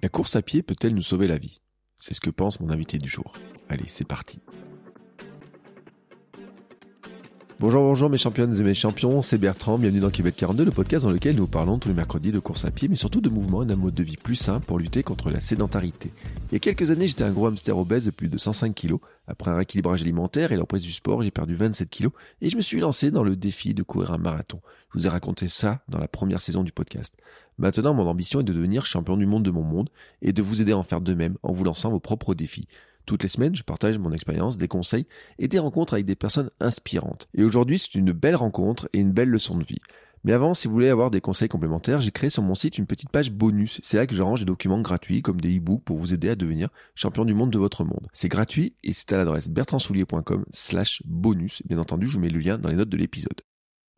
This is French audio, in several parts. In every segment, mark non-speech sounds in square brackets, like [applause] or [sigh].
La course à pied peut-elle nous sauver la vie? C'est ce que pense mon invité du jour. Allez, c'est parti. Bonjour, bonjour mes championnes et mes champions, c'est Bertrand, bienvenue dans Québec 42, le podcast dans lequel nous parlons tous les mercredis de course à pied, mais surtout de mouvement et d'un mode de vie plus sain pour lutter contre la sédentarité. Il y a quelques années, j'étais un gros hamster obèse de plus de 105 kg. Après un rééquilibrage alimentaire et l'emprise du sport, j'ai perdu 27 kg et je me suis lancé dans le défi de courir un marathon. Je vous ai raconté ça dans la première saison du podcast. Maintenant, mon ambition est de devenir champion du monde de mon monde et de vous aider à en faire de même en vous lançant vos propres défis. Toutes les semaines, je partage mon expérience, des conseils et des rencontres avec des personnes inspirantes. Et aujourd'hui, c'est une belle rencontre et une belle leçon de vie. Mais avant, si vous voulez avoir des conseils complémentaires, j'ai créé sur mon site une petite page bonus. C'est là que je range des documents gratuits comme des e-books pour vous aider à devenir champion du monde de votre monde. C'est gratuit et c'est à l'adresse bertrandsoulier.com slash bonus. Bien entendu, je vous mets le lien dans les notes de l'épisode.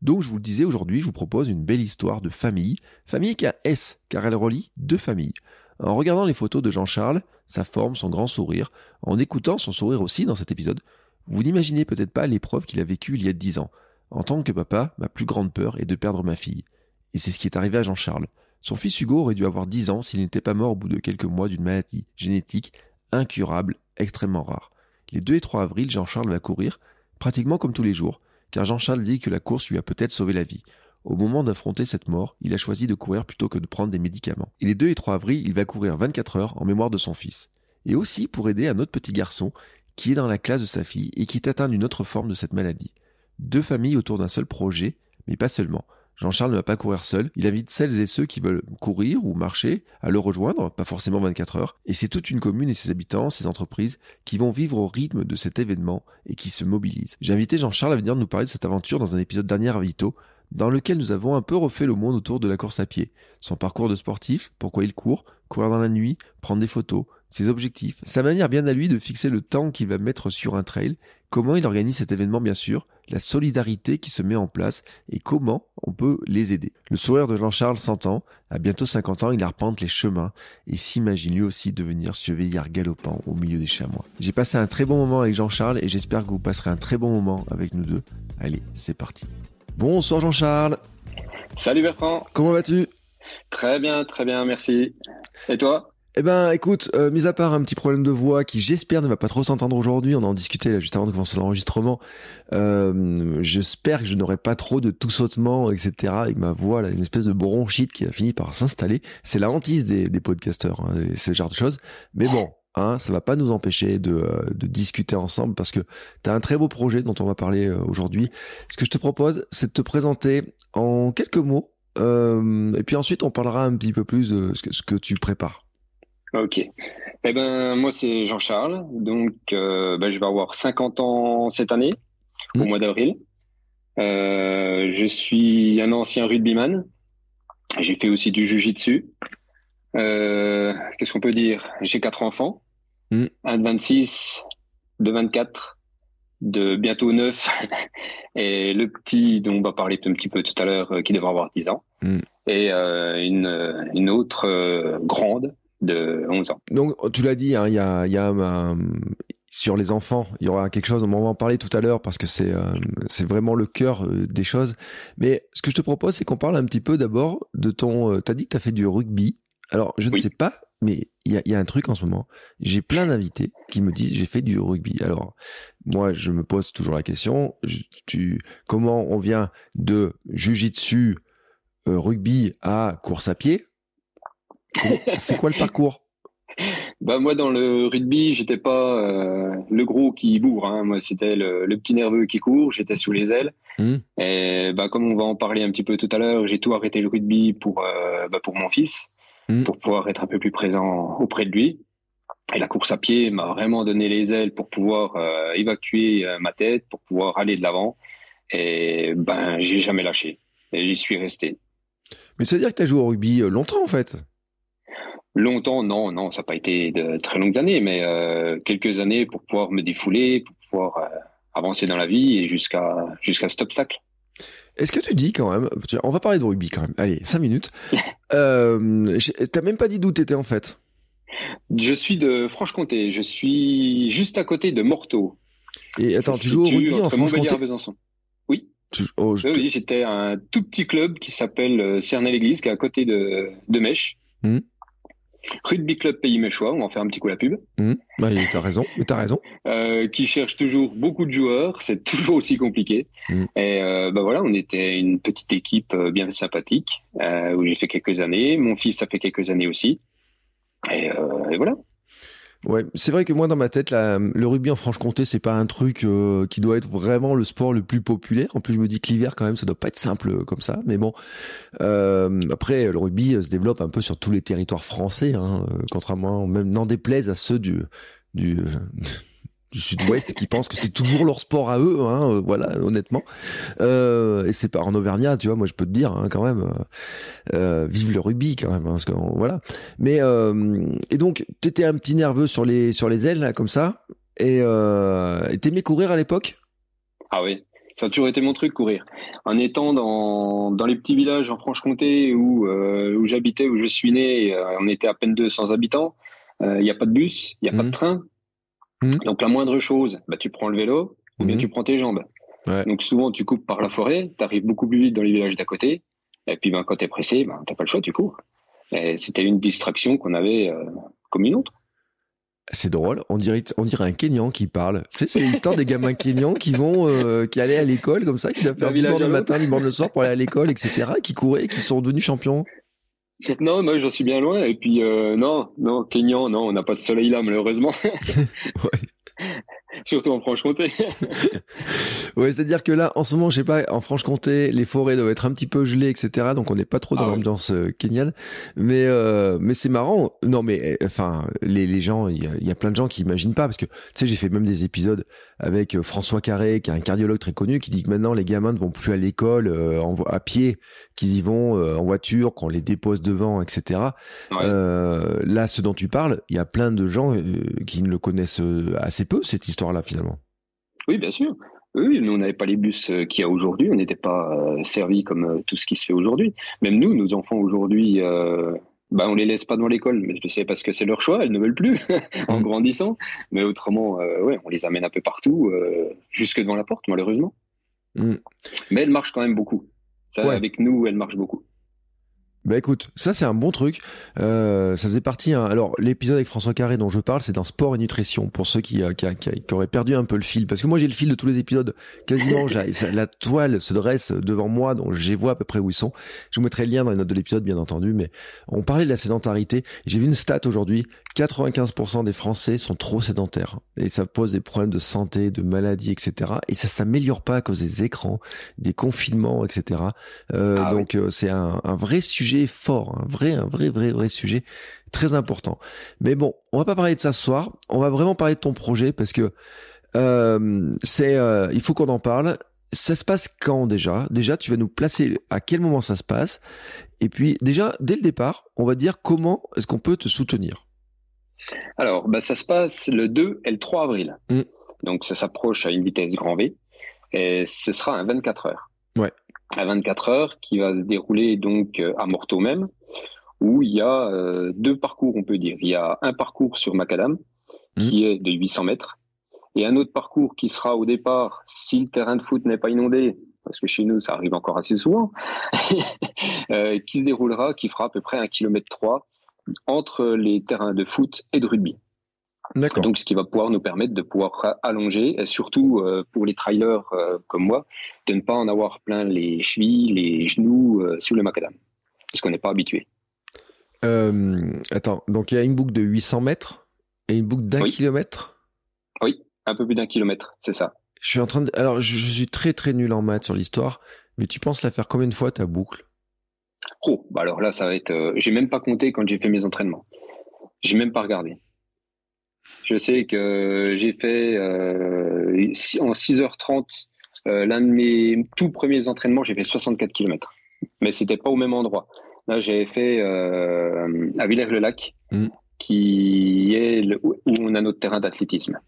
Donc, je vous le disais, aujourd'hui, je vous propose une belle histoire de famille. Famille qui a S, car elle relie deux familles. En regardant les photos de Jean-Charles, sa forme, son grand sourire, en écoutant son sourire aussi dans cet épisode, vous n'imaginez peut-être pas l'épreuve qu'il a vécue il y a dix ans. En tant que papa, ma plus grande peur est de perdre ma fille. Et c'est ce qui est arrivé à Jean-Charles. Son fils Hugo aurait dû avoir dix ans s'il n'était pas mort au bout de quelques mois d'une maladie génétique incurable, extrêmement rare. Les 2 et 3 avril, Jean-Charles va courir, pratiquement comme tous les jours, car Jean-Charles dit que la course lui a peut-être sauvé la vie. Au moment d'affronter cette mort, il a choisi de courir plutôt que de prendre des médicaments. Et les 2 et 3 avril, il va courir 24 heures en mémoire de son fils. Et aussi pour aider un autre petit garçon qui est dans la classe de sa fille et qui est atteint d'une autre forme de cette maladie. Deux familles autour d'un seul projet, mais pas seulement. Jean-Charles ne va pas courir seul, il invite celles et ceux qui veulent courir ou marcher à le rejoindre, pas forcément 24 heures, et c'est toute une commune et ses habitants, ses entreprises, qui vont vivre au rythme de cet événement et qui se mobilisent. J'ai invité Jean-Charles à venir nous parler de cette aventure dans un épisode dernier à Vito, dans lequel nous avons un peu refait le monde autour de la course à pied. Son parcours de sportif, pourquoi il court, courir dans la nuit, prendre des photos, ses objectifs, sa manière bien à lui de fixer le temps qu'il va mettre sur un trail, comment il organise cet événement bien sûr, la solidarité qui se met en place et comment on peut les aider. Le sourire de Jean-Charles s'entend, à bientôt 50 ans, il arpente les chemins et s'imagine lui aussi devenir ce vieillard galopant au milieu des chamois. J'ai passé un très bon moment avec Jean-Charles et j'espère que vous passerez un très bon moment avec nous deux. Allez, c'est parti. Bonsoir Jean-Charles. Salut Bertrand. Comment vas-tu? Très bien, très bien, merci. Et toi? Eh ben, écoute, euh, mis à part un petit problème de voix qui, j'espère, ne va pas trop s'entendre aujourd'hui, on en discutait là, juste avant de commencer l'enregistrement. Euh, j'espère que je n'aurai pas trop de tout sautement, etc. Avec ma voix, une espèce de bronchite qui a fini par s'installer. C'est la hantise des, des podcasteurs, hein, ce genre de choses. Mais bon, Hein, ça va pas nous empêcher de, euh, discuter ensemble parce que tu as un très beau projet dont on va parler euh, aujourd'hui. Ce que je te propose, c'est de te présenter en quelques mots et puis ensuite on parlera un petit peu plus de ce que, ce que tu prépares. Ok. Eh ben, moi, c'est Jean-Charles. Donc, euh, ben, je vais avoir 50 ans cette année, au Mmh. mois d'avril. Euh, je suis un ancien rugbyman. J'ai fait aussi du jujitsu. Euh, Qu'est-ce qu'on peut dire? J'ai quatre enfants. Mmh. Un de 26, de 24, de bientôt 9. [laughs] et le petit dont on va parler un petit peu tout à l'heure, euh, qui devrait avoir 10 ans. Mmh. Et euh, une, une autre euh, grande de 11 ans. Donc tu l'as dit, hein, il y a, y a un- sur les enfants, il y aura quelque chose, on va en parler tout à l'heure parce que c'est euh, c'est vraiment le cœur euh, des choses. Mais ce que je te propose, c'est qu'on parle un petit peu d'abord de ton... Euh, T'as dit que t'as fait du rugby. Alors je ne sais pas, mais il y a, y a un truc en ce moment. J'ai plein d'invités qui me disent j'ai fait du rugby. Alors moi, je me pose toujours la question, je- tu, comment on vient de jujitsu, euh, rugby à course à pied C'est quoi le parcours? Bah moi dans le rugby j'étais pas euh, le gros qui bourre hein. moi c'était le, le petit nerveux qui court j'étais sous les ailes Hmm. et bah comme on va en parler un petit peu tout à l'heure j'ai tout arrêté le rugby pour euh, bah, pour mon fils Hmm. pour pouvoir être un peu plus présent auprès de lui et la course à pied m'a vraiment donné les ailes pour pouvoir euh, évacuer ma tête pour pouvoir aller de l'avant Et ben, j'ai jamais lâché. Et j'y suis resté. Mais ça veut dire que tu as joué au rugby longtemps, en fait? Longtemps, non, non, ça n'a pas été de très longues années, mais euh, quelques années pour pouvoir me défouler, pour pouvoir euh, avancer dans la vie et jusqu'à jusqu'à cet obstacle. Est-ce que tu dis quand même, on va parler de rugby quand même, allez, 5 minutes, [laughs] euh, t'as même pas dit d'où t'étais en fait Je suis de Franche-Comté, je suis juste à côté de Morteau. Et attends, tu joues au rugby en Franche-Comté Oui. Oh, oui, j'étais un tout petit club qui s'appelle Cernay-l'Église, qui est à côté de, de Mèche. Hmm. Rugby Club Pays Méchois, on va en faire un petit coup la pub. Mmh. Bah, t'as raison, t'as raison. Euh, qui cherche toujours beaucoup de joueurs, [laughs] c'est toujours aussi compliqué. Mmh. Et euh, bah voilà, on était une petite équipe euh, bien sympathique euh, où j'ai fait quelques années. Mon fils a fait quelques années aussi. Et, euh, et voilà. Ouais, c'est vrai que moi dans ma tête, le rugby en Franche-Comté, c'est pas un truc euh, qui doit être vraiment le sport le plus populaire. En plus, je me dis que l'hiver quand même, ça doit pas être simple euh, comme ça. Mais bon, euh, après, le rugby se développe un peu sur tous les territoires français, hein, contrairement même n'en déplaise à ceux du du du sud-ouest qui pensent que c'est toujours leur sport à eux, hein, euh, voilà, honnêtement. Euh, et c'est pas en Auvergnat, tu vois, moi je peux te dire hein, quand même, euh, euh vive le rugby quand même, hein, parce que voilà. Mais euh, et donc t'étais un petit nerveux sur les sur les ailes là, comme ça, et euh, t'aimais courir à l'époque? Ah oui, ça a toujours été mon truc courir. En étant dans dans les petits villages en Franche-Comté où où j'habitais, où je suis né, on était à peine 200 habitants. Il n'y a pas de bus, il n'y a pas de mmh. train. Hmm. Donc la moindre chose, bah, tu prends le vélo ou bien hmm. tu prends tes jambes. Donc souvent tu coupes par la forêt, tu arrives beaucoup plus vite dans les villages d'à côté, et puis ben, quand tu es pressé, ben, tu pas le choix, tu cours. C'était une distraction qu'on avait euh, comme une autre. C'est drôle, on dirait, on dirait un Kenyan qui parle. Tu sais, c'est l'histoire des gamins Kenyans qui vont, euh, qui allaient à l'école comme ça, qui doivent faire du le matin, du le soir pour aller à l'école, etc., qui couraient, qui sont devenus champions. [laughs] Non, moi j'en suis bien loin. Et puis euh, non, non, Kenyan, non, on n'a pas de soleil là malheureusement. [laughs] ouais. [laughs] Surtout en Franche-Comté. [laughs] ouais, c'est-à-dire que là, en ce moment, je sais pas, en Franche-Comté, les forêts doivent être un petit peu gelées, etc. Donc on n'est pas trop dans ah l'ambiance euh, kenyane. Mais euh, mais c'est marrant. Non, mais euh, enfin, les, les gens, il y a, y a, plein de gens qui imaginent pas parce que tu sais, j'ai fait même des épisodes avec euh, François Carré, qui est un cardiologue très connu, qui dit que maintenant les gamins ne vont plus à l'école euh, à pied, qu'ils y vont en voiture, qu'on les dépose devant, etc. là, ce dont tu parles, il y a plein de gens qui ne le connaissent assez peu cette histoire là finalement. Oui, bien sûr. Oui, nous, on n'avait pas les bus euh, qu'il y a aujourd'hui, on n'était pas euh, servis comme euh, tout ce qui se fait aujourd'hui. Même nous, nos enfants aujourd'hui, euh, bah, on les laisse pas dans l'école, mais c'est parce que c'est leur choix, elles ne veulent plus [laughs] en mm. grandissant. Mais autrement, ouais, on les amène un peu partout, jusque devant la porte, malheureusement. Mm. Mais elles marchent quand même beaucoup. Ça, avec nous, elles marchent beaucoup. Bah écoute, ça c'est un bon truc. Euh, ça faisait partie. Hein. Alors l'épisode avec François Carré dont je parle, c'est dans sport et nutrition pour ceux qui, euh, qui, qui, auraient perdu un peu le fil. Parce que moi j'ai le fil de tous les épisodes. Quasiment, la toile se dresse devant moi, donc j'ai vois à peu près où ils sont. Je vous mettrai le lien dans les notes de l'épisode, bien entendu. Mais on parlait de la sédentarité. J'ai vu une stat aujourd'hui. 95% des Français sont trop sédentaires et ça pose des problèmes de santé, de maladies, etc. Et ça s'améliore pas à cause des écrans, des confinements, etc. Euh, ah donc euh, c'est un, un vrai sujet fort, un vrai, un vrai, vrai, vrai sujet très important. Mais bon, on va pas parler de ça ce soir. On va vraiment parler de ton projet parce que euh, c'est, euh, il faut qu'on en parle. Ça se passe quand déjà? Déjà, tu vas nous placer à quel moment ça se passe? Et puis déjà, dès le départ, on va dire comment est-ce qu'on peut te soutenir? Alors, bah, ça se passe le 2 et le 3 avril. Mm. Donc, ça s'approche à une vitesse grand V. Et ce sera un 24 heures. Ouais à 24 heures qui va se dérouler donc euh, à Morteau même, où il y a euh, deux parcours, on peut dire. Il y a un parcours sur Macadam mmh. qui est de 800 mètres et un autre parcours qui sera au départ, si le terrain de foot n'est pas inondé, parce que chez nous ça arrive encore assez souvent, [laughs] euh, qui se déroulera, qui fera à peu près un kilomètre 3 entre les terrains de foot et de rugby. Donc, ce qui va pouvoir nous permettre de pouvoir allonger, et surtout euh, pour les trailers euh, comme moi, de ne pas en avoir plein les chevilles, les genoux euh, sous le macadam, parce qu'on n'est pas habitué. attends, donc il y a une boucle de 800 mètres et une boucle d'un kilomètre? Oui, un peu plus d'un kilomètre, c'est ça. Je suis en train de. Alors, je, suis très très nul en maths sur l'histoire, mais tu penses la faire combien de fois ta boucle? Oh, bah alors là, ça va être. j'ai même pas compté quand j'ai fait mes entraînements. J'ai même pas regardé. Je sais que j'ai fait euh, en 6h30 l'un de mes tout premiers entraînements, j'ai fait 64 km. Mais c'était pas au même endroit. Là, j'avais fait à Villers-le-Lac, mm. qui est où on a notre terrain d'athlétisme.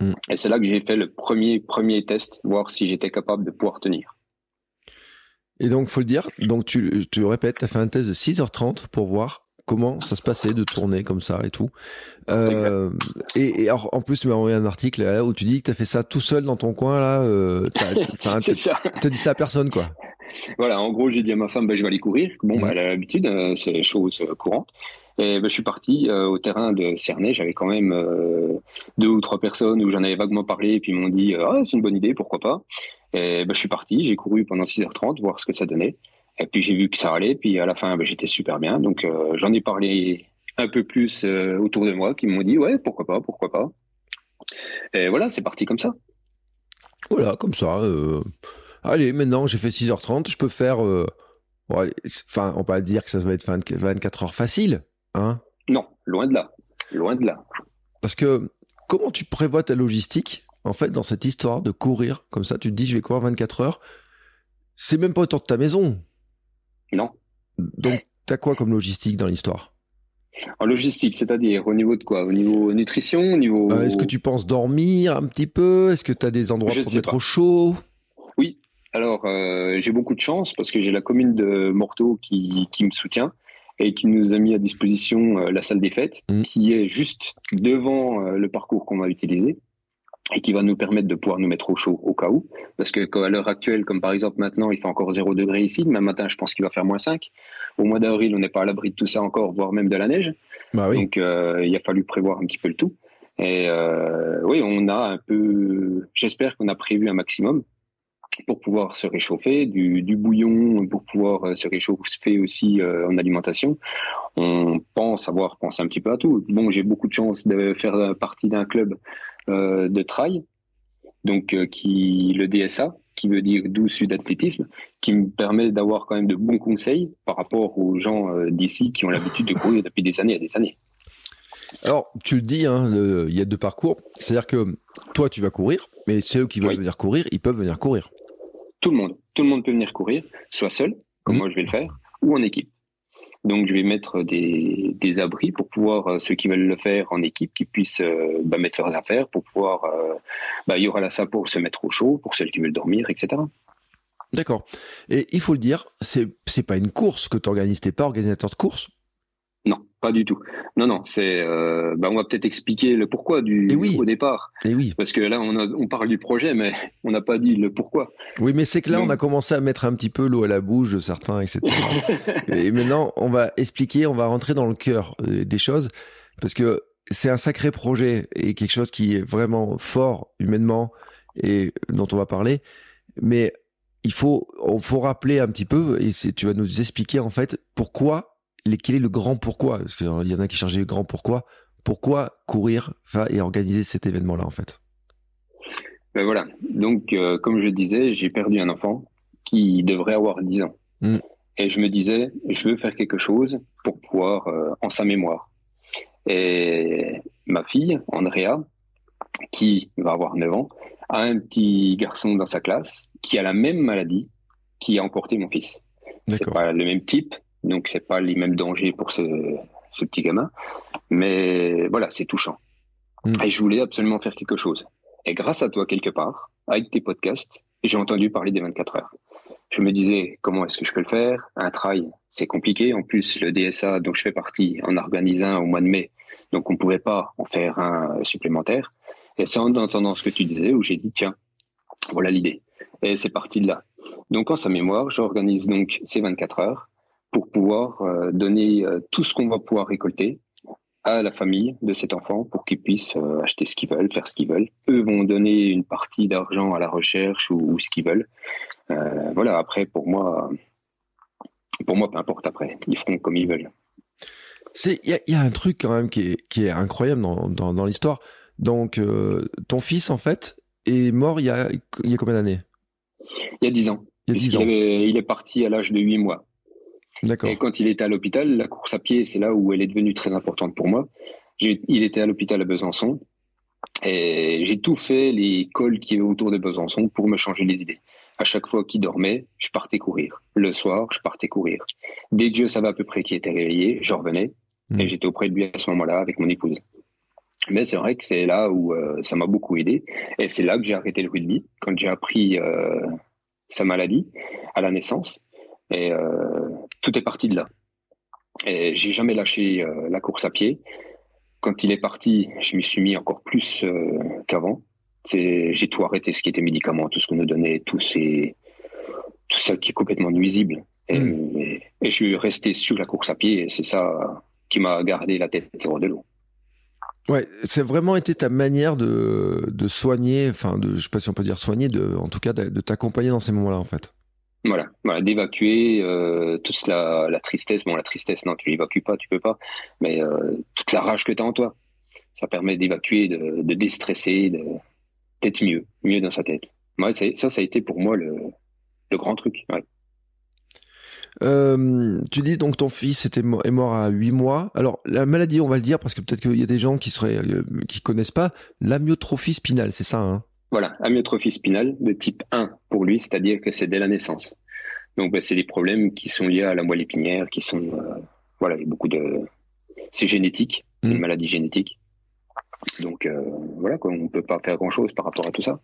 Mm. Et c'est là que j'ai fait le premier, premier test, voir si j'étais capable de pouvoir tenir. Et donc, faut le dire, donc tu, tu répètes, tu as fait un test de 6h30 pour voir comment ça se passait de tourner comme ça et tout. Euh, et, alors, en plus, tu m'as envoyé un article là, où tu dis que tu as fait ça tout seul dans ton coin là. Euh. [laughs] T'as dit ça à personne quoi. Voilà, en gros, j'ai dit à ma femme, bah, je vais aller courir. Bon, bah, elle a l'habitude, euh, c'est chose courante. Et ben, je suis parti euh, au terrain de Cernay. J'avais quand même euh, deux ou trois personnes où j'en avais vaguement parlé et puis ils m'ont dit ah c'est une bonne idée, pourquoi pas? Et ben, je suis parti, j'ai couru pendant 6h30 voir ce que ça donnait. Et puis j'ai vu que ça allait. Puis à la fin, ben, j'étais super bien. Donc euh, j'en ai parlé un peu plus autour de moi qui m'ont dit ouais pourquoi pas, pourquoi pas. Et voilà, c'est parti comme ça. Voilà, comme ça. Allez, maintenant j'ai fait 6h30, je peux faire. Enfin, on va dire que ça va être 24 heures facile. Hein non, loin de là. Loin de là. Parce que comment tu prévois ta logistique? En fait dans cette histoire de courir comme ça Tu te dis je vais courir 24 heures. C'est même pas autour de ta maison. Non. Donc t'as quoi comme logistique dans l'histoire? En logistique, c'est-à-dire au niveau de quoi? Au niveau nutrition au niveau... Euh, est-ce que tu penses dormir un petit peu? Est-ce que tu as des endroits pour mettre au chaud? Oui, alors euh, j'ai beaucoup de chance parce que j'ai la commune de Morteau qui, qui me soutient et qui nous a mis à disposition euh, la salle des fêtes, mmh. qui est juste devant le parcours qu'on va utiliser et qui va nous permettre de pouvoir nous mettre au chaud au cas où. Parce que à l'heure actuelle, comme par exemple maintenant, il fait encore 0 degré ici, demain matin, je pense qu'il va faire moins 5. Au mois d'avril, on n'est pas à l'abri de tout ça encore, voire même de la neige. Bah oui. Donc euh, il a fallu prévoir un petit peu le tout. Et oui, on a un peu, j'espère qu'on a prévu un maximum pour pouvoir se réchauffer, du, du bouillon pour pouvoir euh, se réchauffer aussi euh, en alimentation. On pense avoir pensé un petit peu à tout. Bon, j'ai beaucoup de chance de faire partie d'un club euh, de trail, donc qui le DSA, qui veut dire doux sud athlétisme, qui me permet d'avoir quand même de bons conseils par rapport aux gens d'ici qui ont l'habitude de courir depuis des années et des années. Alors, tu le dis, hein, il y a deux parcours. C'est-à-dire que toi, tu vas courir, mais ceux qui veulent venir courir, ils peuvent venir courir. Tout le monde. Tout le monde peut venir courir, soit seul, comme mmh. moi je vais le faire, ou en équipe. Donc je vais mettre des, abris pour pouvoir, euh, ceux qui veulent le faire en équipe, qui puissent euh, bah, mettre leurs affaires, pour pouvoir, euh, bah, il y aura la salle pour se mettre au chaud, pour ceux qui veulent dormir, etc. D'accord. Et il faut le dire, c'est, c'est pas une course que tu organises, t'es pas organisateur de course, pas du tout. Non, non, c'est. Euh, bah, on va peut-être expliquer le pourquoi du oui. au départ. Et oui. Parce que là, on, on parle du projet, mais on n'a pas dit le pourquoi. Oui, mais c'est que là, on a commencé à mettre un petit peu l'eau à la bouche de certains, etc. [laughs] et maintenant, on va expliquer, on va rentrer dans le cœur euh, des choses, parce que c'est un sacré projet et quelque chose qui est vraiment fort humainement et dont on va parler. Mais il faut, il faut rappeler un petit peu, et tu vas nous expliquer en fait pourquoi quel est le grand pourquoi? Parce qu'il y en a qui cherchent le grand pourquoi. Pourquoi courir et organiser cet événement-là, en fait? Ben voilà. Donc, euh, comme je disais, j'ai perdu un enfant qui devrait avoir 10 ans. Hmm. Et je me disais, je veux faire quelque chose pour pouvoir, euh, en sa mémoire. Et ma fille, Andrea, qui va avoir 9 ans, a un petit garçon dans sa classe qui a la même maladie qui a emporté mon fils. C'est pas le même type, donc c'est pas les mêmes dangers pour ce, ce petit gamin, mais voilà, c'est touchant. Mm. Et je voulais absolument faire quelque chose. Et grâce à toi quelque part, avec tes podcasts, j'ai entendu parler des 24 heures. Je me disais comment est-ce que je peux le faire? Un trail, c'est compliqué. En plus, le DSA dont je fais partie en organise un au mois de mai, donc on pouvait pas en faire un supplémentaire. Et c'est en entendant ce que tu disais où j'ai dit tiens, voilà l'idée. Et c'est parti de là. Donc en sa mémoire, j'organise donc ces 24 heures pour pouvoir euh, donner euh, tout ce qu'on va pouvoir récolter à la famille de cet enfant pour qu'ils puissent euh, acheter ce qu'ils veulent, faire ce qu'ils veulent. Eux vont donner une partie d'argent à la recherche ou, ce qu'ils veulent. voilà, après, pour moi, pour moi, peu importe après. Ils feront comme ils veulent. Il y, a, un truc quand même qui est, incroyable dans, l'histoire. Donc, ton fils, en fait, est mort il y a, il y a combien d'années? Il y a 10 ans. Il, y a ans. il est parti à l'âge de 8 mois. Et quand il était à l'hôpital, la course à pied, c'est là où elle est devenue très importante pour moi. Il était à l'hôpital à Besançon. Et j'ai tout fait, les cols qui étaient autour de Besançon, pour me changer les idées. À chaque fois qu'il dormait, je partais courir. Le soir, je partais courir. Dès que je savais à peu près qu'il était réveillé, je revenais. Hmm. Et j'étais auprès de lui à ce moment-là avec mon épouse. Mais c'est vrai que c'est là où euh, ça m'a beaucoup aidé. Et c'est là que j'ai arrêté le rugby, quand j'ai appris euh, sa maladie à la naissance. Et euh, tout est parti de là. Et j'ai jamais lâché la course à pied. Quand il est parti, je m'y suis mis encore plus qu'avant. J'ai tout arrêté, ce qui était médicaments, tout ce qu'on nous donnait, tout, ces, tout ça qui est complètement nuisible. Et, hmm. et, et, je suis resté sur la course à pied et c'est ça qui m'a gardé la tête hors de l'eau. Ouais, c'est vraiment été ta manière de, de soigner, enfin, de, je sais pas si on peut dire soigner, de, en tout cas, de, t'accompagner dans ces moments-là, en fait. Voilà, voilà d'évacuer euh, toute la, tristesse. Bon, la tristesse, non, tu l'évacues pas, tu peux pas, mais euh, toute la rage que tu as en toi. Ça permet d'évacuer, de, de déstresser, d'être mieux, mieux dans sa tête. Ouais, ça, ça a été pour moi le, grand truc. Euh, tu dis donc ton fils est mort à 8 mois. Alors la maladie, on va le dire parce que peut-être qu'il y a des gens qui seraient euh, qui connaissent pas l'amyotrophie spinale, c'est ça hein? Voilà, amyotrophie spinale de type 1 pour lui, c'est-à-dire que c'est dès la naissance. Donc bah, c'est des problèmes qui sont liés à la moelle épinière, qui sont euh, voilà, il y a beaucoup de c'est génétique, mmh. une maladie génétique. Donc voilà, quoi, on peut pas faire grand-chose par rapport à tout ça.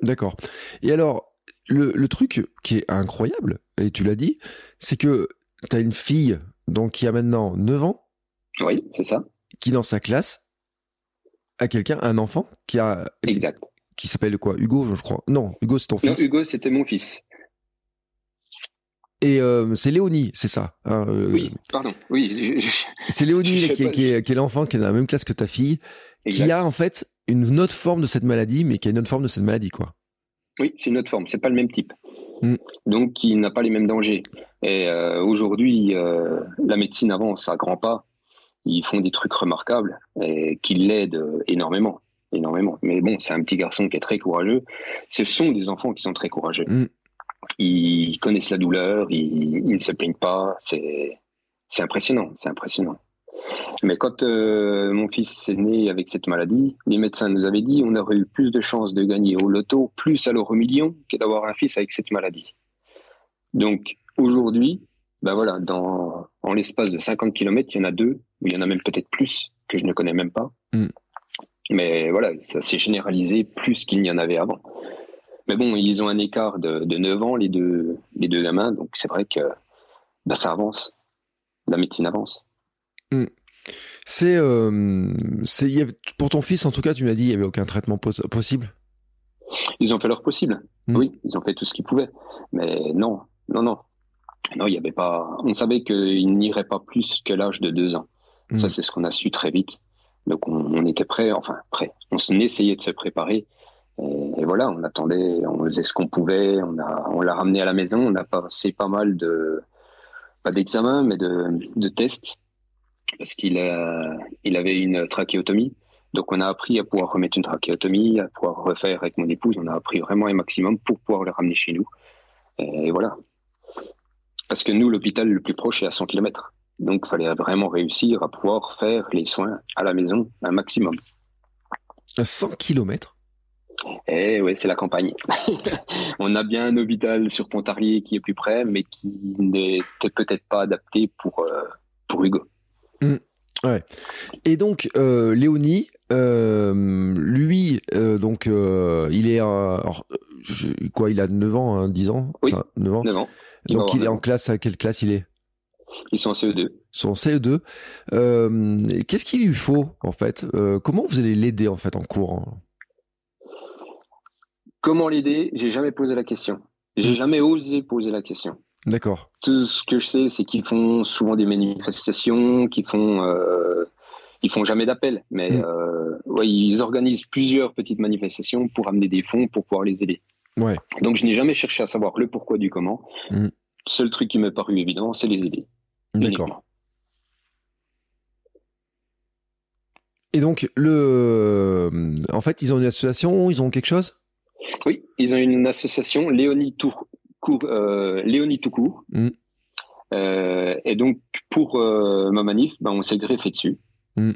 D'accord. Et alors, le, truc qui est incroyable, et tu l'as dit, c'est que tu as une fille donc, qui a maintenant 9 ans. Oui, c'est ça. Qui, dans sa classe, a quelqu'un, un enfant, qui a. Exact. Qui s'appelle quoi? Hugo, je crois. Non, Hugo, c'est ton fils. Non, Hugo, c'était mon fils. Et euh, c'est Léonie, c'est ça hein, euh, Oui, pardon. Oui. C'est Léonie qui, qui, est, l'enfant qui est dans la même classe que ta fille, qui a en fait une autre forme de cette maladie, mais qui a une autre forme de cette maladie, quoi. Oui, c'est une autre forme, c'est pas le même type. Mm. Donc, qui n'a pas les mêmes dangers. Et euh, aujourd'hui, la médecine avance à grands pas. Ils font des trucs remarquables et qui l'aident énormément, énormément. Mais bon, c'est un petit garçon qui est très courageux. Ce sont des enfants qui sont très courageux. Mm. Ils connaissent la douleur, ils, ils ne se plaignent pas. C'est impressionnant, c'est impressionnant. Mais quand euh, mon fils est né avec cette maladie, les médecins nous avaient dit on aurait eu plus de chances de gagner au loto, plus à l'euro million, que d'avoir un fils avec cette maladie. Donc aujourd'hui, ben voilà, dans, en l'espace de 50 km, il y en a deux, ou il y en a même peut-être plus, que je ne connais même pas. Mm. Mais voilà, ça s'est généralisé plus qu'il n'y en avait avant. Mais bon, ils ont un écart de, de 9 ans, les deux, les deux gamins, donc c'est vrai que ben, ça avance. La médecine avance. Mm. C'est, euh, c'est, pour ton fils, en tout cas, tu m'as dit, il n'y avait aucun traitement possible? Ils ont fait leur possible. Hmm. Oui, ils ont fait tout ce qu'ils pouvaient. Mais non, non, non. Non, il y avait pas. On savait qu'il n'irait pas plus que l'âge de deux ans. Ça, hmm. c'est ce qu'on a su très vite. Donc, on, était prêt, enfin, prêt. On essayait de se préparer. Et, voilà, on attendait, on faisait ce qu'on pouvait. On l'a ramené à la maison. On a passé pas mal de, pas d'examens, mais de, de tests parce qu'il il avait une trachéotomie. Donc on a appris à pouvoir remettre une trachéotomie, à pouvoir refaire avec mon épouse. On a appris vraiment un maximum pour pouvoir le ramener chez nous. Et voilà. Parce que nous, l'hôpital le plus proche est à 100 km. Donc il fallait vraiment réussir à pouvoir faire les soins à la maison un maximum. À 100 km eh oui, c'est la campagne. [laughs] on a bien un hôpital sur Pontarlier qui est plus près, mais qui n'était peut-être pas adapté pour, euh, pour Hugo. Mm. ouais. Et donc, euh, Léonie, euh, lui, donc, il est. quoi, il a 9 ans, 10 hein, ans? Oui, 9 ans. Donc, il est en classe, à quelle classe il est? Ils sont en CE2. Ils sont en CE2. Qu'est-ce qu'il lui faut, en fait? Comment vous allez l'aider, en fait, en cours? Comment l'aider? J'ai jamais posé la question. J'ai mm. jamais osé poser la question. D'accord. Tout ce que je sais, c'est qu'ils font souvent des manifestations, qu'ils font, euh, ils font jamais d'appel, mais mm. euh, ouais, ils organisent plusieurs petites manifestations pour amener des fonds pour pouvoir les aider. Ouais. Donc je n'ai jamais cherché à savoir le pourquoi du comment. Mm. Seul truc qui m'est paru évident, c'est les aider. D'accord. Et donc le, en fait, ils ont une association, ils ont quelque chose? Oui, ils ont une association, Léonie Tour, euh, Léonie Toucourt. Mm. Euh, et donc, pour euh, ma manif, ben, on s'est greffé dessus. Mm.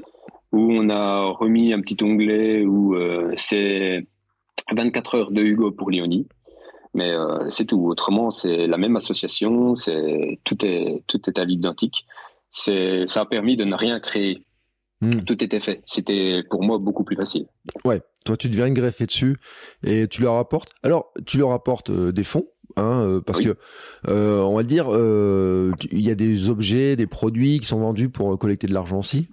où on a remis un petit onglet où c'est 24 heures de Hugo pour Léonie. Mais c'est tout. Autrement, c'est la même association. C'est tout est tout est à l'identique. C'est ça a permis de ne rien créer. Hmm. Tout était fait. C'était pour moi beaucoup plus facile. Ouais. Toi, tu deviens greffer dessus et tu leur apportes. Alors, tu leur apportes des fonds Hein, euh, parce que euh, on va dire euh, il y a des objets, des produits qui sont vendus pour collecter de l'argent aussi.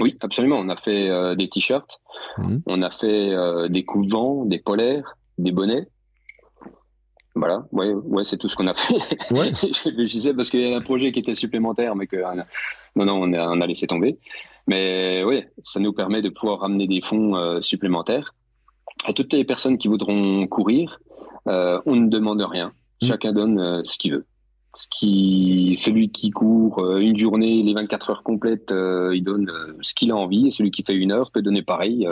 Oui, absolument. On a fait des t-shirts, mmh. on a fait des coups de vent, des polaires, des bonnets. Voilà, ouais, ouais, c'est tout ce qu'on a fait. Ouais. [laughs] je sais parce qu'il y a un projet qui était supplémentaire, mais que non, non, on a, on a laissé tomber. Mais oui, ça nous permet de pouvoir ramener des fonds supplémentaires à toutes les personnes qui voudront courir. Euh, on ne demande rien. Mm. Chacun donne euh, ce qu'il veut. Ce qui, celui qui court euh, une journée, les 24 heures complètes, il donne ce qu'il a envie. Et celui qui fait une heure peut donner pareil.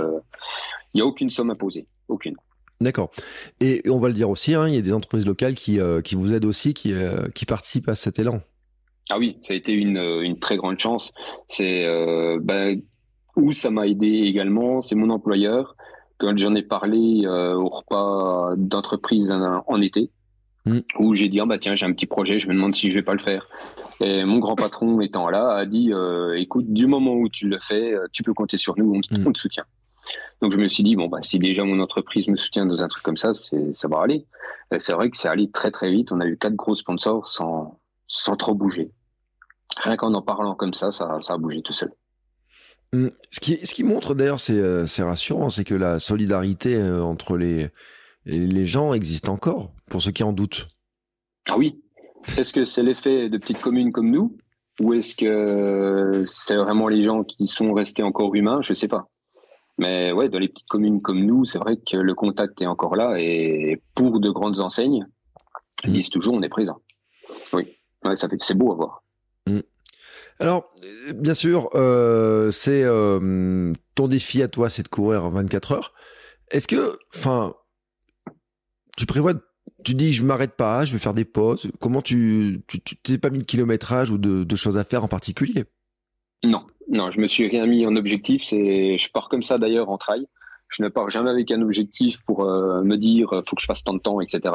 Il n'y a aucune somme imposée. Aucune. D'accord. Et on va le dire aussi, hein, il y a des entreprises locales qui, qui vous aident aussi, qui, qui participent à cet élan. Ah oui, ça a été une, une très grande chance. C'est ben, où ça m'a aidé également, c'est mon employeur quand j'en ai parlé euh, au repas d'entreprise en, été, mm. où j'ai dit ah bah tiens j'ai un petit projet, je me demande si je vais pas le faire. Et mon grand patron étant là a dit euh, écoute du moment où tu le fais, euh, tu peux compter sur nous, on, mm. te soutient. Donc je me suis dit bon bah si déjà mon entreprise me soutient dans un truc comme ça, c'est ça va aller. C'est vrai que c'est allé très très vite. On a eu quatre gros sponsors sans sans trop bouger. Rien qu'en en parlant comme ça, ça, ça a bougé tout seul. Mmh. Ce qui, ce qui montre d'ailleurs, c'est euh, rassurant, c'est que la solidarité euh, entre les, les gens existe encore, pour ceux qui en doutent. Ah oui. Est-ce que c'est l'effet de petites communes comme nous? Ou est-ce que c'est vraiment les gens qui sont restés encore humains? Je ne sais pas. Mais ouais, dans les petites communes comme nous, c'est vrai que le contact est encore là et pour de grandes enseignes, ils disent toujours on est présent. Oui, ouais, ça fait c'est beau à voir. Mmh. Alors, bien sûr, euh, c'est euh, ton défi à toi, c'est de courir en 24 heures. Est-ce que, enfin, tu prévois, tu dis, je m'arrête pas, je vais faire des pauses. Comment tu, tu, t'es pas mis de kilométrage ou de, choses à faire en particulier? Non, non, je me suis rien mis en objectif. C'est, je pars comme ça d'ailleurs en trail. Je ne pars jamais avec un objectif pour euh, me dire, faut que je fasse tant de temps, etc.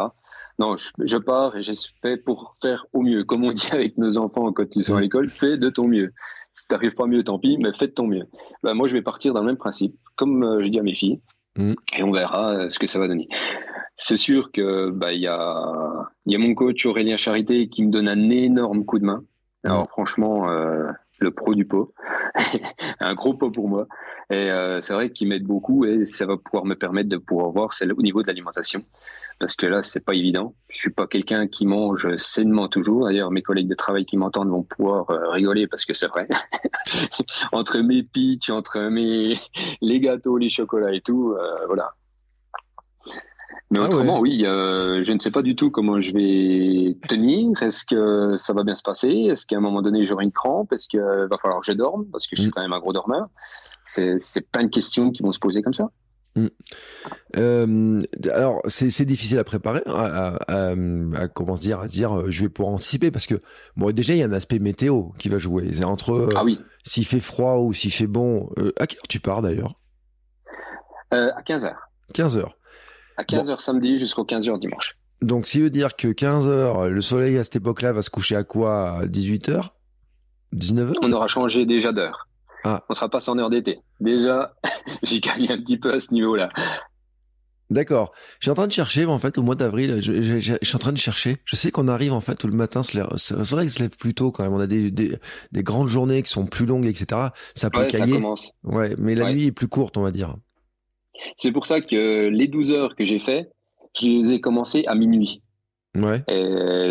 Non, je, pars et j'espère pour faire au mieux. Comme on dit [laughs] avec nos enfants quand ils sont à l'école, fais de ton mieux. Si t'arrives pas mieux, tant pis, mais fais de ton mieux. Ben, moi, je vais partir dans le même principe, comme euh, je dis à mes filles, mm. et on verra euh, ce que ça va donner. C'est sûr que bah il y a il y a mon coach Aurélien Charité qui me donne un énorme coup de main. Mm. Alors franchement, euh, le pro du pot, [laughs] un gros pot pour moi. Et c'est vrai qu'il m'aide beaucoup et ça va pouvoir me permettre de pouvoir voir c'est au niveau de l'alimentation parce que là c'est pas évident. Je suis pas quelqu'un qui mange sainement toujours. D'ailleurs, mes collègues de travail qui m'entendent vont pouvoir euh, rigoler parce que c'est vrai. [laughs] entre mes pitchs, entre mes [laughs] les gâteaux, les chocolats et tout, euh, voilà. Mais ah autrement, oui, euh, je ne sais pas du tout comment je vais tenir. Est-ce que ça va bien se passer? Est-ce qu'à un moment donné j'aurai une crampe? Est-ce qu'il va falloir que je dorme? Parce que je suis mm. quand même un gros dormeur C'est plein de questions qui vont se poser comme ça. Mm. Euh, alors c'est difficile à préparer, à, à, comment dire, à dire, euh, je vais pouvoir anticiper parce que bon déjà il y a un aspect météo qui va jouer. C'est entre euh, ah oui. s'il fait froid ou s'il fait bon. à quelle heure tu pars d'ailleurs? À 15 h 15 h À 15 h samedi jusqu'au 15 h dimanche. Donc, ça veut dire que 15 h le soleil à cette époque-là va se coucher à quoi? À 18 h 19 h On aura changé déjà d'heure. Ah. On sera pas en heure d'été. Déjà, [laughs] j'ai gagné un petit peu à ce niveau-là. D'accord. Je suis en train de chercher, en fait, au mois d'avril, je, suis en train de chercher. Je sais qu'on arrive, en fait, tout le matin, c'est vrai qu'il se lève plus tôt quand même. On a des, des, grandes journées qui sont plus longues, etc. Ça peut cailler. Ça commence. Ouais, mais la nuit est plus courte, on va dire. C'est pour ça que les 12 heures que j'ai fait, je les ai commencées à minuit. Ouais.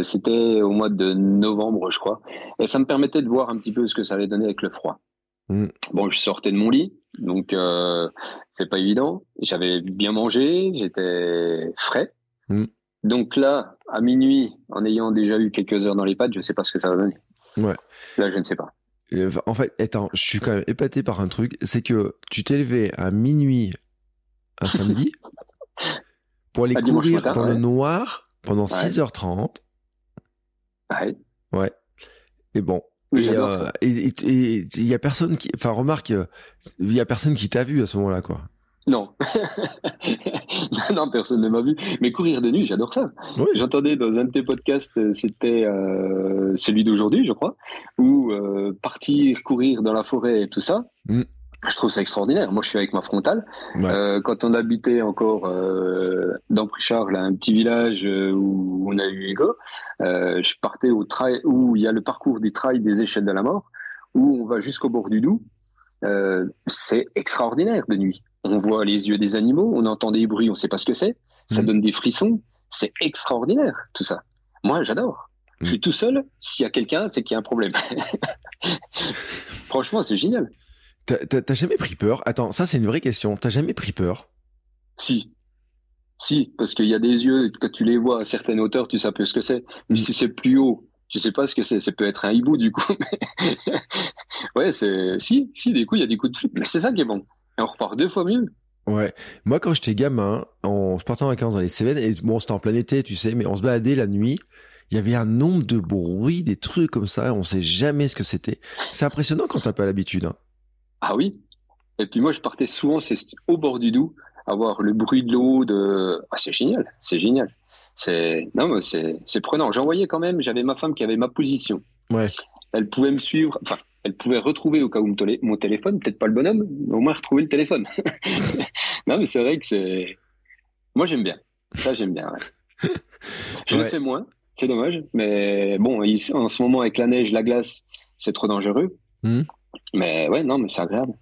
C'était au mois de novembre, je crois. Et ça me permettait de voir un petit peu ce que ça allait donner avec le froid. Mm. Bon, je sortais de mon lit, donc euh, c'est pas évident. J'avais bien mangé, j'étais frais. Mm. Donc là, à minuit, en ayant déjà eu quelques heures dans les pattes, je sais pas ce que ça va donner. Ouais. Là, je ne sais pas. Euh, en fait, attends, je suis quand même épaté par un truc, c'est que tu t'es levé à minuit un samedi [laughs] pour aller courir dans le noir pendant 6h30. Ouais. Ouais. Et bon, Euh, et il y a personne qui, enfin, remarque, il y a personne qui t'a vu à ce moment-là, quoi. Non. [laughs] non, personne ne m'a vu. Mais courir de nuit, j'adore ça. J'entendais dans un de tes podcasts, euh, c'était euh, celui d'aujourd'hui, je crois, où euh, partir courir dans la forêt et tout ça. Mm. Je trouve ça extraordinaire. Moi, je suis avec ma frontale. quand on habitait encore dans Prichard, là, un petit village où on a eu Hugo, je partais au trail où il y a le parcours du trail des échelles de la mort, où on va jusqu'au bord du Doubs. c'est extraordinaire de nuit on voit les yeux des animaux, on entend des bruits, on ne sait pas ce que c'est, ça mm. donne des frissons, c'est extraordinaire tout ça. Moi, j'adore. Je suis mm. tout seul, s'il y a quelqu'un, c'est qu'il y a un problème. [laughs] Franchement, c'est génial. T'as jamais pris peur? Attends, ça c'est une vraie question. T'as jamais pris peur? Si. Si, parce qu'il y a des yeux, quand tu les vois à certaines hauteurs, tu sais un peu ce que c'est. Mais mm. si c'est plus haut, tu sais pas ce que c'est. Ça peut être un hibou du coup. [laughs] [laughs] ouais, c'est. Si, si, des coups, il y a des coups de flip. Mais c'est ça qui est bon. Et on repart deux fois mieux. Ouais. Moi, quand j'étais gamin, on se partait en vacances dans les Cévennes, et bon, c'était en plein été, tu sais, mais on se baladait la nuit. Il y avait un nombre de bruits, des trucs comme ça, on sait jamais ce que c'était. C'est impressionnant quand t'as pas l'habitude. Hein. Ah oui. Et puis moi, je partais souvent, c'est au bord du Doubs, avoir le bruit de l'eau, de. Ah, c'est génial, c'est génial. C'est non, mais c'est c'est prenant. J'envoyais quand même. J'avais ma femme qui avait ma position. Ouais. Elle pouvait me suivre. Enfin, elle pouvait retrouver au cas où mon téléphone, peut-être pas le bonhomme, mais au moins retrouver le téléphone. [laughs] non, mais c'est vrai que c'est. Moi, j'aime bien. Ça, j'aime bien. [laughs] Je le fais moins, c'est dommage. Mais bon, en ce moment, avec la neige, la glace, c'est trop dangereux. Hmm. Mais ouais, non, mais c'est agréable.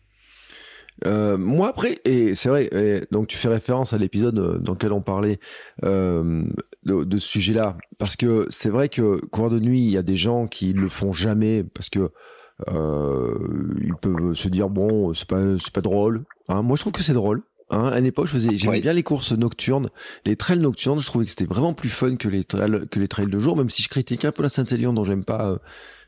Euh, moi après, et c'est vrai, donc tu fais référence à l'épisode euh, dans lequel on parlait euh, de, de, ce sujet-là, parce que c'est vrai que courir de nuit, il y a des gens qui le font jamais parce que euh, ils peuvent se dire bon, c'est pas c'est pas drôle. Hein. Moi, je trouve que c'est drôle. Hein. À l'époque, je faisais, j'aimais bien les courses nocturnes, les trails nocturnes. Je trouvais que c'était vraiment plus fun que les trails que les trails de jour, même si je critique un peu la Saint-Élion, dont j'aime pas.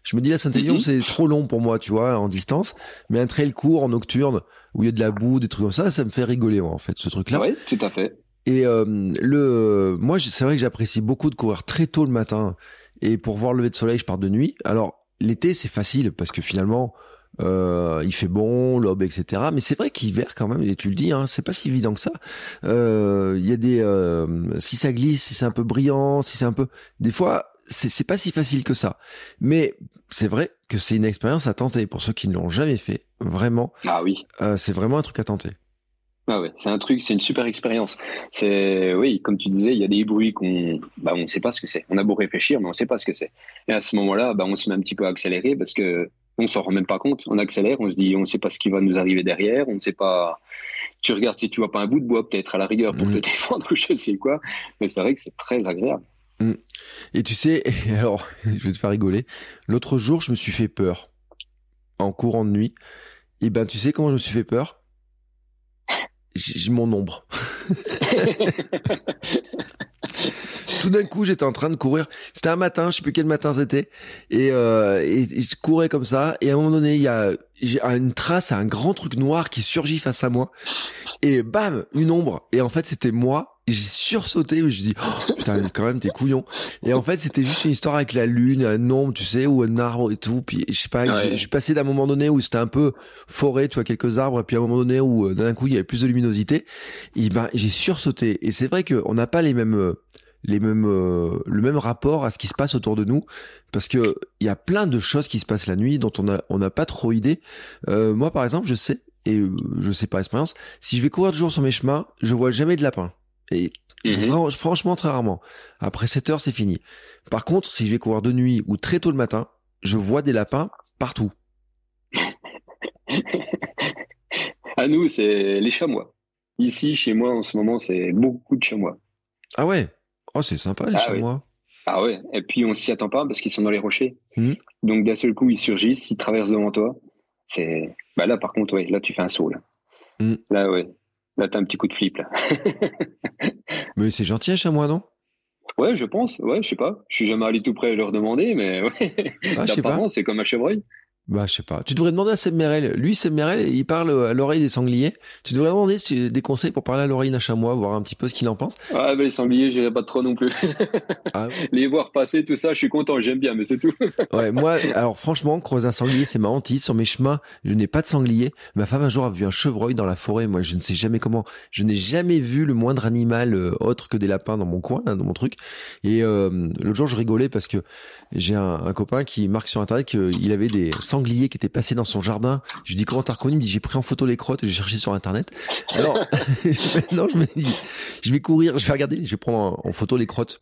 Je me dis la Saint-Élion, mhm. c'est trop long pour moi, tu vois, en distance. Mais un trail court en nocturne où il y a de la boue, des trucs comme ça, ça me fait rigoler en fait, ce truc-là. Oui, tout à fait. Et euh, le, moi, c'est vrai que j'apprécie beaucoup de courir très tôt le matin. Et pour voir le lever de soleil, je pars de nuit. Alors, l'été c'est facile parce que finalement euh, il fait bon, l'aube, etc. Mais c'est vrai qu'hiver quand même, et tu le dis, hein, c'est pas si évident que ça. Euh, il y a des, euh, si ça glisse, si c'est un peu brillant, si c'est un peu, des fois, c'est pas si facile que ça. Mais c'est vrai que c'est une expérience à tenter pour ceux qui ne l'ont jamais fait. Vraiment. Ah oui. c'est vraiment un truc à tenter. Ah ouais, c'est un truc, c'est une super expérience. C'est oui, comme tu disais, il y a des bruits qu'on, bah, on ne sait pas ce que c'est. On a beau réfléchir, mais on ne sait pas ce que c'est. Et à ce moment-là, bah, on se met un petit peu à accélérer parce que on s'en rend même pas compte. On accélère, on se dit, on ne sait pas ce qui va nous arriver derrière, on ne sait pas. Tu regardes si tu vois pas un bout de bois peut-être à la rigueur pour te mhm. [laughs] défendre ou je sais quoi. Mais c'est vrai que c'est très agréable. Mhm. Et tu sais, [laughs] alors, [laughs] je vais te faire rigoler. L'autre jour, je me suis fait peur en courant de nuit. Et ben, tu sais comment je me suis fait peur? J'ai mon ombre. [laughs] Tout d'un coup, j'étais en train de courir. C'était un matin, je sais plus quel matin c'était, et, euh, et, je courais comme ça. Et à un moment donné, il y a une trace, un grand truc noir qui surgit face à moi, et bam, une ombre. Et en fait, c'était moi j'ai sursauté, mais je dis, oh, putain, quand même, t'es couillon. Et en fait, c'était juste une histoire avec la lune, un ombre, tu sais, ou un arbre et tout. Puis, je sais pas, je, suis passé d'un moment donné où c'était un peu forêt, tu vois, quelques arbres, et puis à un moment donné où, euh, d'un coup, il y avait plus de luminosité. Et ben, j'ai sursauté. Et c'est vrai qu'on n'a pas les mêmes, euh, les mêmes, euh, le même rapport à ce qui se passe autour de nous. Parce que il y a plein de choses qui se passent la nuit dont on a, on n'a pas trop idée. moi, par exemple, je sais, et je sais par expérience, si je vais courir toujours sur mes chemins, je vois jamais de lapin. Et mhm. franchement, très rarement. Après 7 heures, c'est fini. Par contre, si je vais courir de nuit ou très tôt le matin, je vois des lapins partout. [laughs] à nous, c'est les chamois. Ici, chez moi, en ce moment, c'est beaucoup de chamois. Ah ouais? Oh, c'est sympa, les ah chamois. Ah ouais, et puis on s'y attend pas parce qu'ils sont dans les rochers. Hmm. Donc d'un seul coup, ils surgissent, ils traversent devant toi. C'est bah là par contre, ouais, là tu fais un saut là. Hmm. Là ouais, Là, t'as un petit coup de flip, là. [laughs] mais c'est gentil, un chamois, non? Ouais, je pense. Ouais, je sais pas. Je suis jamais allé tout près leur demander, mais ouais. Ah, c'est comme un chevreuil. Bah, je sais pas. Tu devrais demander à Seb Merel. Lui, Seb Merel, il parle à l'oreille des sangliers. Tu devrais demander des conseils pour parler à l'oreille d'un chamois, voir un petit peu ce qu'il en pense. Ah, ben les sangliers, j'irai pas trop non plus. ah, [laughs] les voir passer, tout ça, je suis content, j'aime bien, mais c'est tout. [laughs] ouais, moi, alors franchement, croiser un sanglier, c'est ma hantise. Sur mes chemins, je n'ai pas de sanglier. Ma femme un jour a vu un chevreuil dans la forêt. Moi, je ne sais jamais comment. Je n'ai jamais vu le moindre animal euh, autre que des lapins dans mon coin, dans mon truc. Et euh, l'autre jour, je rigolais parce que j'ai un, un, copain qui marque sur internet qu'il avait des sanglier qui était passé dans son jardin. Je lui dis comment t'as reconnu? Il me dit j'ai pris en photo les crottes et j'ai cherché sur internet. Alors [laughs] [laughs] maintenant je me dis je vais courir, je vais regarder, je vais prendre en, photo les crottes.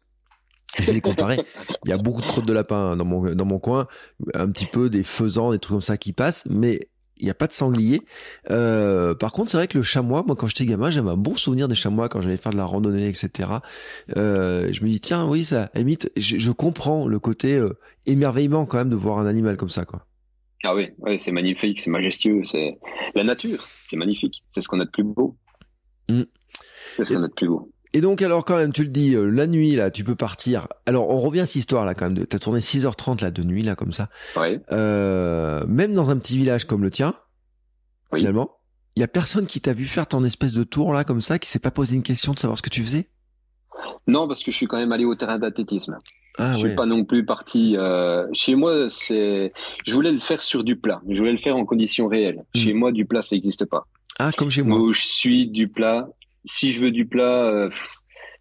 Je vais les comparer. Il y a beaucoup de crottes de lapin dans mon dans mon coin, un petit peu des faisans, des trucs comme ça qui passent, mais il n'y a pas de sanglier. Euh, par contre, c'est vrai que le chamois, moi quand j'étais gamin, j'avais un bon souvenir des chamois quand j'allais faire de la randonnée, etc. Euh, je me dis tiens, oui, ça, limite, je, je comprends le côté euh, émerveillement quand même de voir un animal comme ça, quoi. Ah oui, ouais, c'est magnifique, c'est majestueux, c'est la nature, c'est magnifique, c'est ce qu'on a de plus beau. Mm. C'est ce qu'on a de plus beau. Et donc alors quand même, tu le dis, euh, la nuit là, tu peux partir. Alors on revient à cette histoire là quand même. T'as tourné 6h30 là de nuit là comme ça. Euh, même dans un petit village comme le tien, finalement, il y a personne qui t'a vu faire ton espèce de tour là comme ça, qui s'est pas posé une question de savoir ce que tu faisais? Non, parce que je suis quand même allé au terrain d'athlétisme. Ah, je suis pas non plus parti. Euh, chez moi, c'est. Je voulais le faire sur du plat. Je voulais le faire en conditions réelles. Hmm. Chez moi, du plat, ça n'existe pas. Ah, comme chez moi. Où je suis du plat. Si je veux du plat, euh,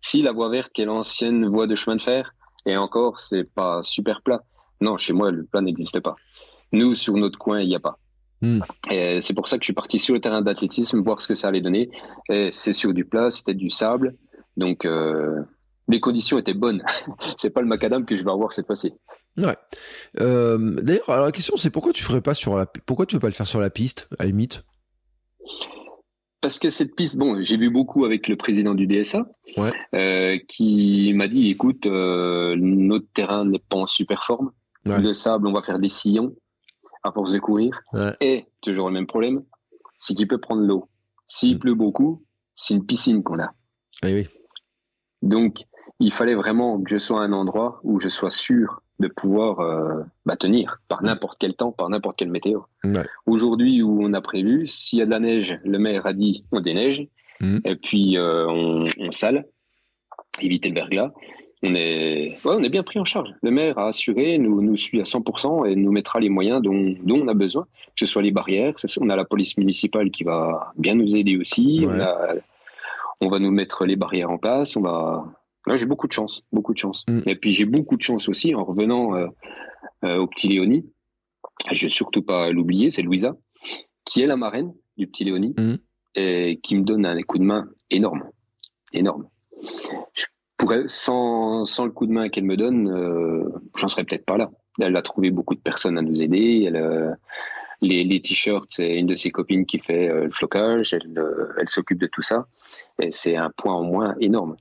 si la voie verte, qui est l'ancienne voie de chemin de fer, et encore, c'est pas super plat. Non, chez moi, le plat n'existe pas. Nous, sur notre coin, il n'y a pas. Hmm. Et C'est pour ça que je suis parti sur le terrain d'athlétisme, voir ce que ça allait donner. C'est sur du plat, c'était du sable. Donc, euh, les conditions étaient bonnes. [laughs] c'est pas le macadam que je vais avoir cette fois-ci. Ouais. Euh, d'ailleurs, alors la question c'est pourquoi tu ferais pas sur la, pourquoi tu veux pas le faire sur la piste, à limite? Parce que cette piste, bon, j'ai vu beaucoup avec le président du DSA, euh, qui m'a dit, écoute, euh, notre terrain n'est pas en super forme. Le sable, on va faire des sillons à force de courir. Et toujours le même problème, c'est qu'il peut prendre l'eau. S'il mm. pleut beaucoup, c'est une piscine qu'on a. Oui, oui. Donc, il fallait vraiment que je sois à un endroit où je sois sûr de pouvoir euh, bah, tenir par n'importe quel temps, par n'importe quelle météo. Aujourd'hui, où on a prévu, s'il y a de la neige, le maire a dit on déneige, mm. et puis euh, on, on, sale, éviter le verglas. On est, ouais, on est bien pris en charge. Le maire a assuré, nous, nous suit à 100% et nous mettra les moyens dont, dont on a besoin, que ce soit les barrières, on a la police municipale qui va bien nous aider aussi, on, a, on va nous mettre les barrières en place, on va, Là, j'ai beaucoup de chance, beaucoup de chance. Mm. Et puis j'ai beaucoup de chance aussi en revenant euh, euh, au petit Léonie. Je vais surtout pas l'oublier, c'est Louisa, qui est la marraine du petit Léonie mm. et qui me donne un coup de main énorme, énorme. Je pourrais, sans, sans le coup de main qu'elle me donne, euh, j'en serais peut-être pas là. Elle a trouvé beaucoup de personnes à nous aider. Elle, les, les t-shirts, c'est une de ses copines qui fait le flocage. Elle, elle s'occupe de tout ça. Et c'est un point en moins énorme.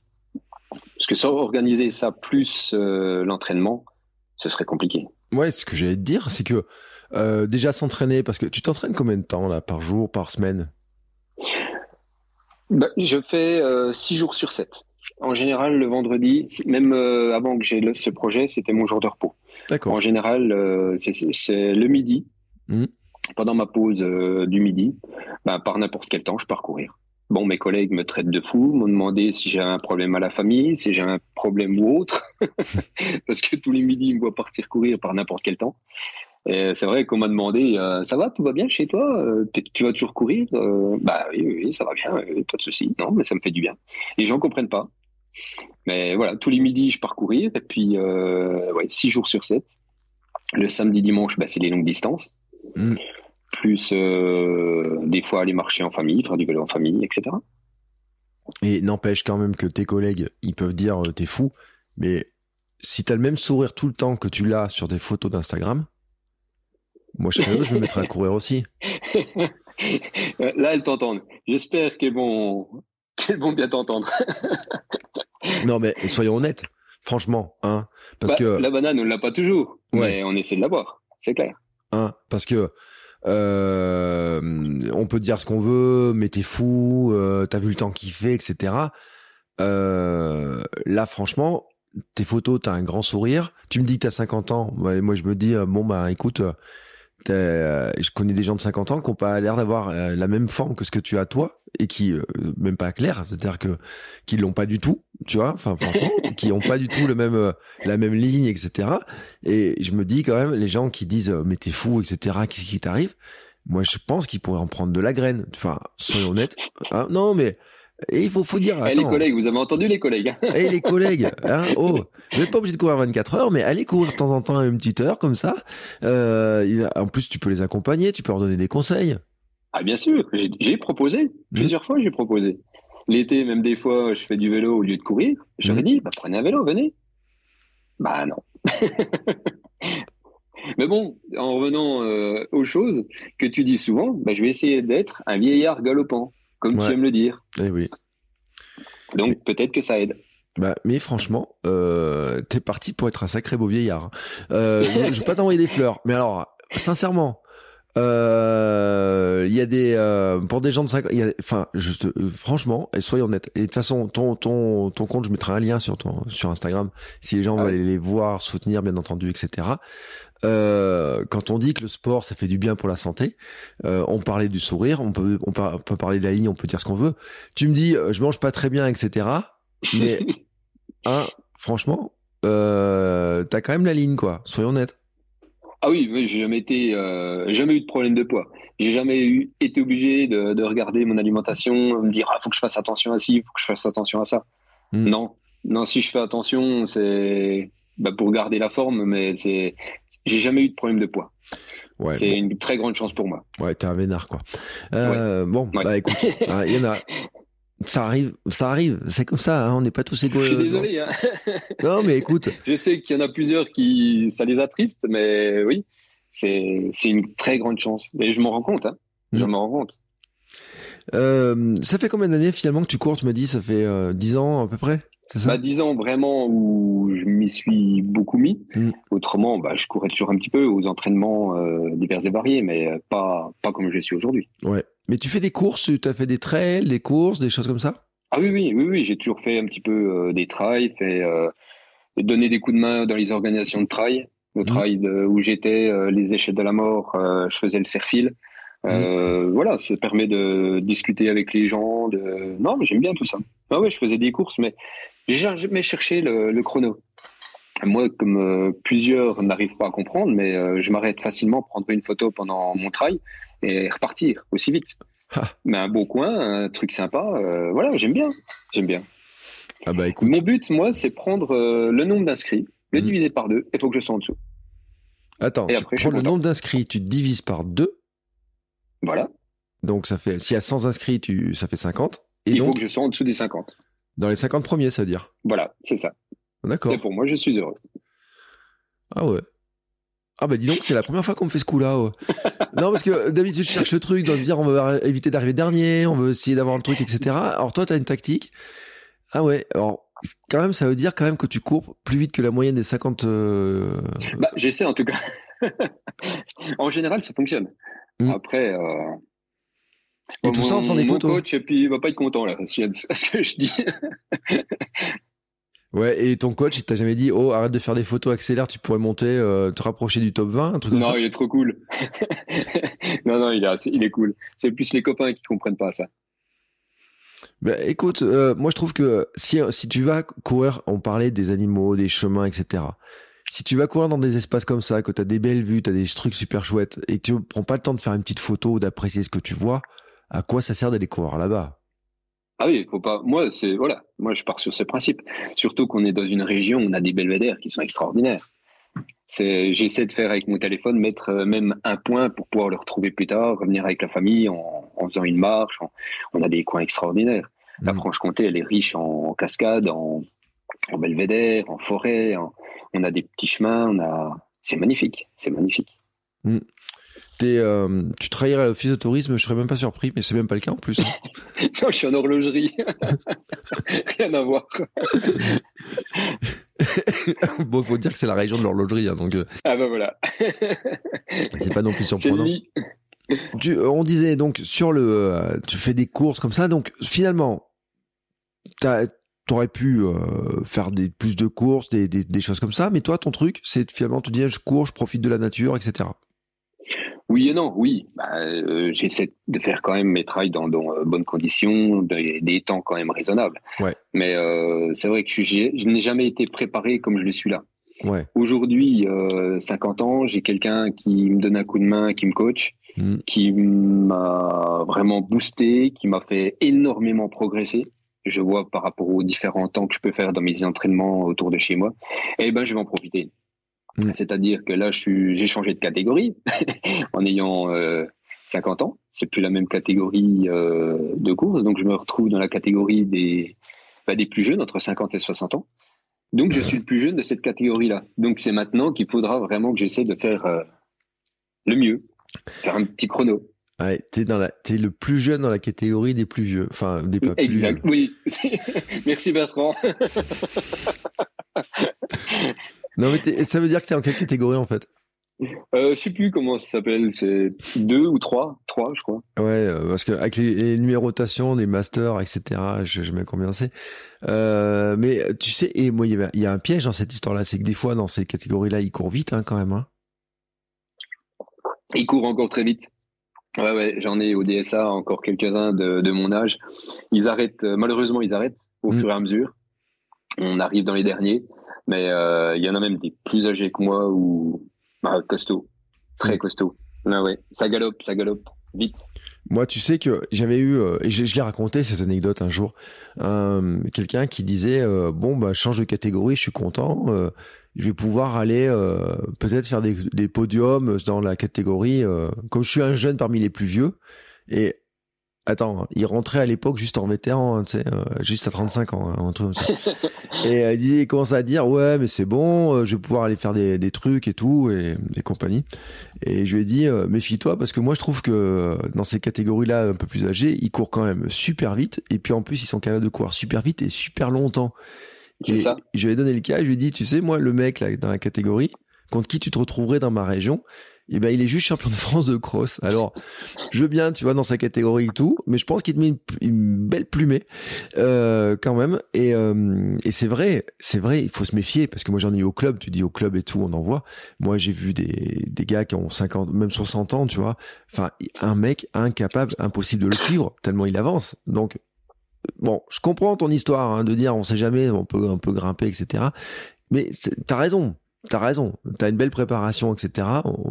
Parce que sans organiser ça plus euh, l'entraînement, ce serait compliqué. Ouais, ce que j'allais te dire, c'est que euh, déjà s'entraîner, parce que tu t'entraînes combien de temps là, par jour, par semaine? Bah, Je fais 6 euh, jours sur 7. En général, le vendredi, même avant que j'ai ce projet, c'était mon jour de repos. D'accord. En général, c'est le midi. Mmh. Pendant ma pause du midi, bah, par n'importe quel temps, je pars courir. Bon, mes collègues me traitent de fou, m'ont demandé si j'ai un problème à la famille, si j'ai un problème ou autre, [laughs] parce que tous les midis, ils me voient partir courir par n'importe quel temps. C'est vrai qu'on m'a demandé, euh, ça va, tout va bien chez toi? Euh, Tu vas toujours courir? Euh, Bah oui, oui, ça va bien, pas de souci. Non, mais ça me fait du bien. Les gens comprennent pas. Mais voilà, tous les midis, je pars courir, et puis ouais, six jours sur sept. Le samedi, dimanche, bah, c'est les longues distances. Mmh plus euh, des fois aller marcher en famille, faire du vélo en famille, etc. Et n'empêche quand même que tes collègues, ils peuvent dire euh, t'es fou, mais si t'as le même sourire tout le temps que tu l'as sur des photos d'Instagram, moi je serais je me mettrais à courir aussi. [laughs] Là, elles t'entendent. J'espère qu'elles vont, qu'elles vont bien t'entendre. [laughs] non, mais soyons honnêtes, franchement, hein, parce bah, que la banane, on l'a pas toujours, mais on essaie de l'avoir, c'est clair. Hein, parce que euh, on peut dire ce qu'on veut, mais t'es fou, euh, t'as vu le temps qu'il fait, etc. Euh, là, franchement, tes photos, t'as un grand sourire. Tu me dis que t'as 50 ans. moi, je me dis, bon, bah, écoute, je connais des gens de 50 ans qui n'ont pas l'air d'avoir la même forme que ce que tu as toi et qui même pas clair, c'est-à-dire que qui l'ont pas du tout, tu vois, enfin franchement, [laughs] qui ont pas du tout le même la même ligne, etc. Et je me dis quand même les gens qui disent mais t'es fou, etc. Qu'est-ce qui t'arrive? Moi je pense qu'ils pourraient en prendre de la graine. Enfin soyons honnêtes. Hein non mais et il faut, faut dire. Eh, les collègues, vous avez entendu les collègues Et hein. eh, les collègues, [laughs] hein, oh, vous n'êtes pas obligé de courir 24 heures, mais allez courir de temps en temps une petite heure comme ça. Euh, en plus, tu peux les accompagner, tu peux leur donner des conseils. Ah bien sûr, j'ai proposé mmh. plusieurs fois, j'ai proposé. L'été, même des fois, je fais du vélo au lieu de courir. J'aurais mmh. dit, bah, prenez un vélo, venez. Bah non. [laughs] Mais bon, en revenant euh, aux choses que tu dis souvent, bah, je vais essayer d'être un vieillard galopant comme tu aimes le dire. Eh oui. Donc peut-être que ça aide. Bah, mais franchement, euh, t'es parti pour être un sacré beau vieillard. Euh, je, vais pas t'envoyer des fleurs, mais alors, sincèrement, euh, il y a des euh, pour des gens de 50 enfin juste franchement et soyons honnêtes et de toute façon ton ton ton compte je mettrai un lien sur ton sur Instagram si les gens veulent aller les voir soutenir bien entendu etc euh, quand on dit que le sport ça fait du bien pour la santé, euh, on parlait du sourire, on peut, on peut, parler de la ligne, on peut dire ce qu'on veut. Tu me dis, euh, je mange pas très bien, etc. Mais [laughs] hein, franchement, euh, t'as quand même la ligne, quoi. Soyons honnêtes. Ah oui, j'ai jamais été, euh, jamais eu de problème de poids. J'ai jamais eu, été obligé de, de, regarder mon alimentation, me dire ah faut que je fasse attention à ci, faut que je fasse attention à ça. Hmm. Non, non, si je fais attention, c'est bah, pour garder la forme, mais c'est, j'ai jamais eu de problème de poids. Ouais, c'est une très grande chance pour moi. Ouais, t'es un vénard, quoi. Euh, Bon, bah écoute, [laughs] hein, il y en a. Ça arrive, ça arrive, c'est comme ça, hein, on n'est pas tous égaux. Je suis désolé. Hein. non, mais écoute. [laughs] Je sais qu'il y en a plusieurs qui, ça les attriste, mais oui, c'est, c'est une très grande chance. Et je m'en rends compte, hein. Je mm. m'en rends compte. Euh, ça fait combien d'années finalement que tu cours Tu me dis, ça fait euh, 10 ans à peu près? Bah, disons vraiment où je m'y suis beaucoup mis. Mm. Autrement, bah, je courais toujours un petit peu aux entraînements euh, divers et variés, mais euh, pas, pas comme je suis aujourd'hui. Ouais. Mais tu fais des courses, tu as fait des trails, des courses, des choses comme ça? Ah oui, oui, oui, oui. j'ai toujours fait un petit peu euh, des trails, fait donner des coups de main dans les organisations de trail. Le mm. trail où j'étais, les échelles de la mort, je faisais le serfil. Euh, mmh. Voilà, ça permet de discuter avec les gens. De... Non, mais j'aime bien tout ça. Ah ouais, je faisais des courses, mais j'ai jamais cherché le, le, chrono. Moi, comme euh, plusieurs n'arrivent pas à comprendre, mais euh, je m'arrête facilement, prendre une photo pendant mon trail et repartir aussi vite. Ah. Mais un beau coin, un truc sympa, euh, voilà, j'aime bien. J'aime bien. Ah bah écoute. Mon but, moi, c'est prendre le nombre d'inscrits, le mmh. diviser par deux, et il faut que je sois en dessous. Attends, et après, prends le nombre d'inscrits, tu divises par deux, voilà. Donc ça fait, s'il y a 100 inscrits, tu, ça fait 50. Et Il faut que je sois en dessous des 50. Dans les 50 premiers, ça veut dire. Voilà, c'est ça. D'accord. Et pour moi, je suis heureux. Ah ouais. Ah bah dis donc, c'est la première fois qu'on me fait ce coup-là. [laughs] non, parce que d'habitude, je cherche le truc, dans se dire on veut éviter d'arriver dernier, on veut essayer d'avoir le truc, etc. Alors toi, tu as une tactique. Ah ouais, alors quand même, ça veut dire quand même que tu cours plus vite que la moyenne des 50... Euh, bah, j'essaie en tout cas. [laughs] en général, ça fonctionne. Mm. Après. Euh, et tout ça en faisant des photos. coach, et puis il va pas être content là, [laughs] ce que je dis. [laughs] ouais, et ton coach, il t'a jamais dit, oh, arrête de faire des photos, accélère, tu pourrais monter, euh, te rapprocher du top 20, un truc comme non, ça? Non, il est trop cool. [laughs] non, non, il est, il est cool. C'est plus les copains qui comprennent pas ça. Ben, écoute, euh, moi je trouve que si, si tu vas courir, on parlait des animaux, des chemins, etc si tu vas courir dans des espaces comme ça, que tu as des belles vues, tu as des trucs super chouettes, et que tu prends pas le temps de faire une petite photo ou d'apprécier ce que tu vois, à quoi ça sert d'aller courir là-bas? Ah oui, faut pas. Moi, c'est voilà. Moi, je pars sur ces principes. Surtout qu'on est dans une région où on a des belvédères qui sont extraordinaires. C'est, j'essaie de faire avec mon téléphone, mettre euh, même un point pour pouvoir le retrouver plus tard, revenir avec la famille en, faisant une marche. on a des coins extraordinaires. La mmh. Franche-Comté, elle est riche en, cascades, en, en belvédère, en forêt, en, on a des petits chemins, on a, c'est magnifique, c'est magnifique. Euh, tu travaillerais à l'office de tourisme, je serais même pas surpris, mais c'est même pas le cas en plus. Hein. [laughs] non, je suis en horlogerie. [laughs] Rien à voir. [laughs] bon, faut dire que c'est la région de l'horlogerie, hein, donc. Euh, ah bah voilà. c'est pas non plus surprenant. Tu, euh, on disait donc sur le, tu fais des courses comme ça, donc finalement, t'aurais pu euh, faire des plus de courses, des, des, des, choses comme ça, mais toi, ton truc, c'est finalement, tu dis, je cours, je profite de la nature, etc. Oui et non, oui. Bah, euh, j'essaie de faire quand même mes trails dans, dans euh, bonnes conditions, des, des, temps quand même raisonnables. Ouais. Mais euh, c'est vrai que je, je n'ai jamais été préparé comme je le suis là. Ouais. Aujourd'hui, 50 ans, j'ai quelqu'un qui me donne un coup de main, qui me coach, mm. qui m'a vraiment boosté, qui m'a fait énormément progresser. Je vois par rapport aux différents temps que je peux faire dans mes entraînements autour de chez moi. Et eh ben, je vais en profiter. Mm. C'est-à-dire que là, j'ai changé de catégorie [laughs] en ayant 50 euh, ans. C'est plus la même catégorie euh, de course, donc je me retrouve dans la catégorie des, bah, des plus jeunes, entre 50 et 60 ans. Donc je suis le plus jeune de cette catégorie-là. Donc c'est maintenant qu'il faudra vraiment que j'essaie de faire euh, le mieux, faire un petit chrono. Ouais, t'es dans la, es le plus jeune dans la catégorie des plus vieux, enfin des pas exact. Oui, [laughs] merci Bertrand. [laughs] Non, mais ça veut dire que tu es en quelle catégorie en fait? Euh, je sais plus comment ça s'appelle, c'est deux ou trois, trois, je crois. Ouais, euh, parce que avec les, numérotations des masters, etc., je, je mets combien c'est. Euh, mais tu sais, et moi, il y, a un piège dans cette histoire-là, c'est que des fois, dans ces catégories-là, ils courent vite, hein, quand même. Hein. Ils courent encore très vite. Ouais, ouais, j'en ai au DSA encore quelques-uns de, de, mon âge. Ils arrêtent, euh, malheureusement, ils arrêtent au mm. fur et à mesure. On arrive dans les derniers. Mais euh, il y en a même des plus âgés que moi ou bah, costaud, très mm. costaud. Ah ouais, ça galope, ça galope, vite. Moi, tu sais que j'avais eu, euh, et je, je l'ai raconté ces anecdotes un jour, euh, quelqu'un qui disait euh, bon bah change de catégorie, je suis content, je vais pouvoir aller peut-être faire des, des, podiums dans la catégorie. comme je suis un jeune parmi les plus vieux, et Attends, il rentrait à l'époque juste en vétéran, hein, tu sais, euh, juste à 35 ans, hein, un truc comme ça. [laughs] et euh, il, commençait à dire, ouais, mais c'est bon, euh, je vais pouvoir aller faire des, des trucs et tout, et, et compagnie. Et je lui ai dit, méfie-toi, parce que moi, je trouve que dans ces catégories-là, un peu plus âgées, ils courent quand même super vite, et puis en plus, ils sont capables de courir super vite et super longtemps. Ça. Je lui ai donné le cas, je lui ai dit, tu sais, moi, le mec, là, dans la catégorie, contre qui tu te retrouverais dans ma région, et eh ben il est juste champion de France de cross. Alors, je veux bien, tu vois, dans sa catégorie et tout, mais je pense qu'il te met une, belle plumée euh, quand même. Et, euh, et c'est vrai, c'est vrai, il faut se méfier parce que moi j'en ai eu au club, tu dis au club et tout, on en voit. Moi j'ai vu des, des gars qui ont 50, même 60 ans, tu vois. Enfin, un mec incapable, impossible de le suivre tellement il avance. Donc bon, je comprends ton histoire hein, de dire on sait jamais, on peut un peu grimper, etc. Mais t'as raison, T'as raison, t'as une belle préparation, etc.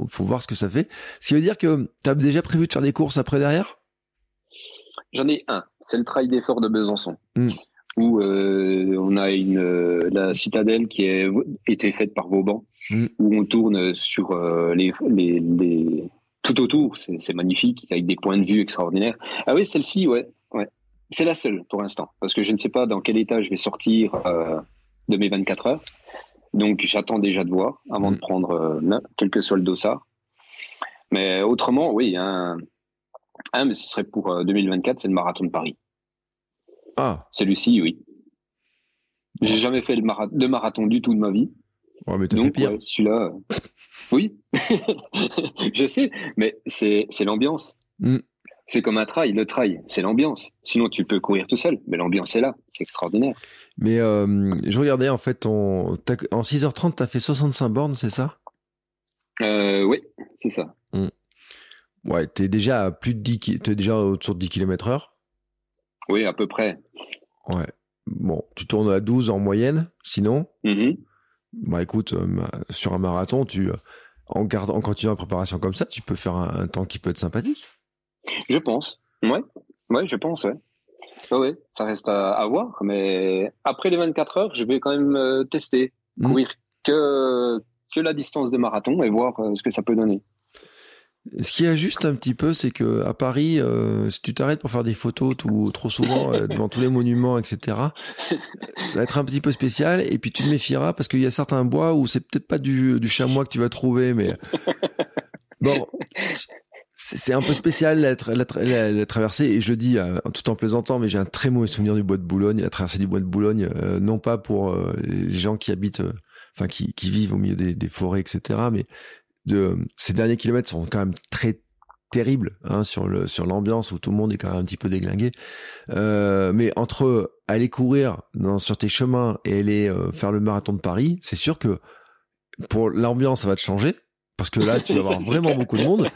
Faut voir ce que ça fait. Ce qui veut dire que t'as déjà prévu de faire des courses après derrière? J'en ai un. C'est le trail d'effort de Besançon, hmm. où euh, on a une euh, la citadelle qui a été faite par Vauban, hmm. où on tourne sur euh, les, les, les, tout autour. C'est magnifique, avec des points de vue extraordinaires. Ah oui, celle-ci, ouais, ouais. C'est la seule pour l'instant, parce que je ne sais pas dans quel état je vais sortir de mes 24 heures. Donc j'attends déjà de voir avant de mm. prendre euh, quel que soit le dossard. Mais autrement, oui, mais ce serait pour 2024, euh, c'est le marathon de Paris. Ah. Celui-ci, oui. J'ai jamais fait de marathon du tout de ma vie. Ouais, mais Donc, pire. celui-là, euh, [laughs] oui. [laughs] je sais, mais c'est, c'est l'ambiance. Mm. C'est comme un trail, le trail, c'est l'ambiance. Sinon, tu peux courir tout seul, mais l'ambiance est là, c'est extraordinaire. Mais euh, je regardais en fait, en 6h30, tu as fait 65 bornes, c'est ça? Euh, Oui, c'est ça. Hmm. Ouais, tu es déjà à plus de 10 es déjà autour de 10 km heure? Oui, à peu près. Ouais. Bon, tu tournes à 12 en moyenne, sinon? Mm-hmm. Bah écoute, euh, sur un marathon, tu, en, en continuant la préparation comme ça, tu peux faire un temps qui peut être sympathique. Je pense. Ouais. Ouais, je pense, ouais. Ouais, ça reste à, voir. Mais après les 24 heures, je vais quand même euh, tester, mmh. courir que, que la distance de marathon et voir euh, ce que ça peut donner. Ce qui juste un petit peu, c'est que à Paris, euh, si tu t'arrêtes pour faire des photos tout, trop souvent devant tous les monuments, etc., ça va être un petit peu spécial. Et puis tu te méfieras parce qu'il y a certains bois où c'est peut-être pas du, du chamois que tu vas trouver, mais [laughs] bon, c'est un peu spécial la, la, traversée. Et je le dis euh, tout en plaisantant mais j'ai un très mauvais souvenir du bois de Boulogne la traversée du bois de Boulogne euh, non pas pour euh, les gens qui habitent enfin qui, qui, vivent au milieu des, des, forêts etc mais de ces derniers kilomètres sont quand même très terribles hein, sur le sur l'ambiance où tout le monde est quand même un petit peu déglingué. Mais entre aller courir dans, sur tes chemins et aller faire le marathon de Paris c'est sûr que pour l'ambiance ça va te changer parce que là tu vas [laughs] avoir vraiment beaucoup de monde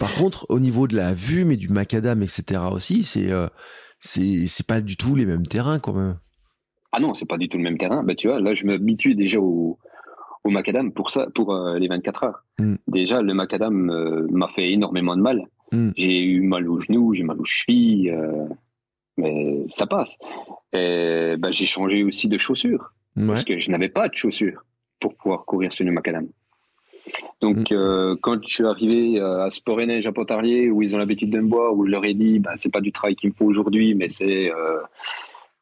Par contre, au niveau de la vue, mais du macadam, etc. aussi, c'est euh, c'est c'est pas du tout les mêmes terrains quand même. Ah non, c'est pas du tout le même terrain. Bah tu vois, là je m'habitue déjà au, au macadam pour ça, pour euh, les 24 heures. Mm. Déjà, le macadam euh, m'a fait énormément de mal. Mm. J'ai eu mal aux genoux, j'ai mal aux chevilles, euh, mais ça passe. Bah, j'ai changé aussi de chaussures parce que je n'avais pas de chaussures pour pouvoir courir sur le macadam. Donc, mm. quand je suis arrivé à Sport et Neige à Pontarlier, où ils ont l'habitude de me voir, où je leur ai dit, bah, c'est pas du travail qu'il me faut aujourd'hui, mais c'est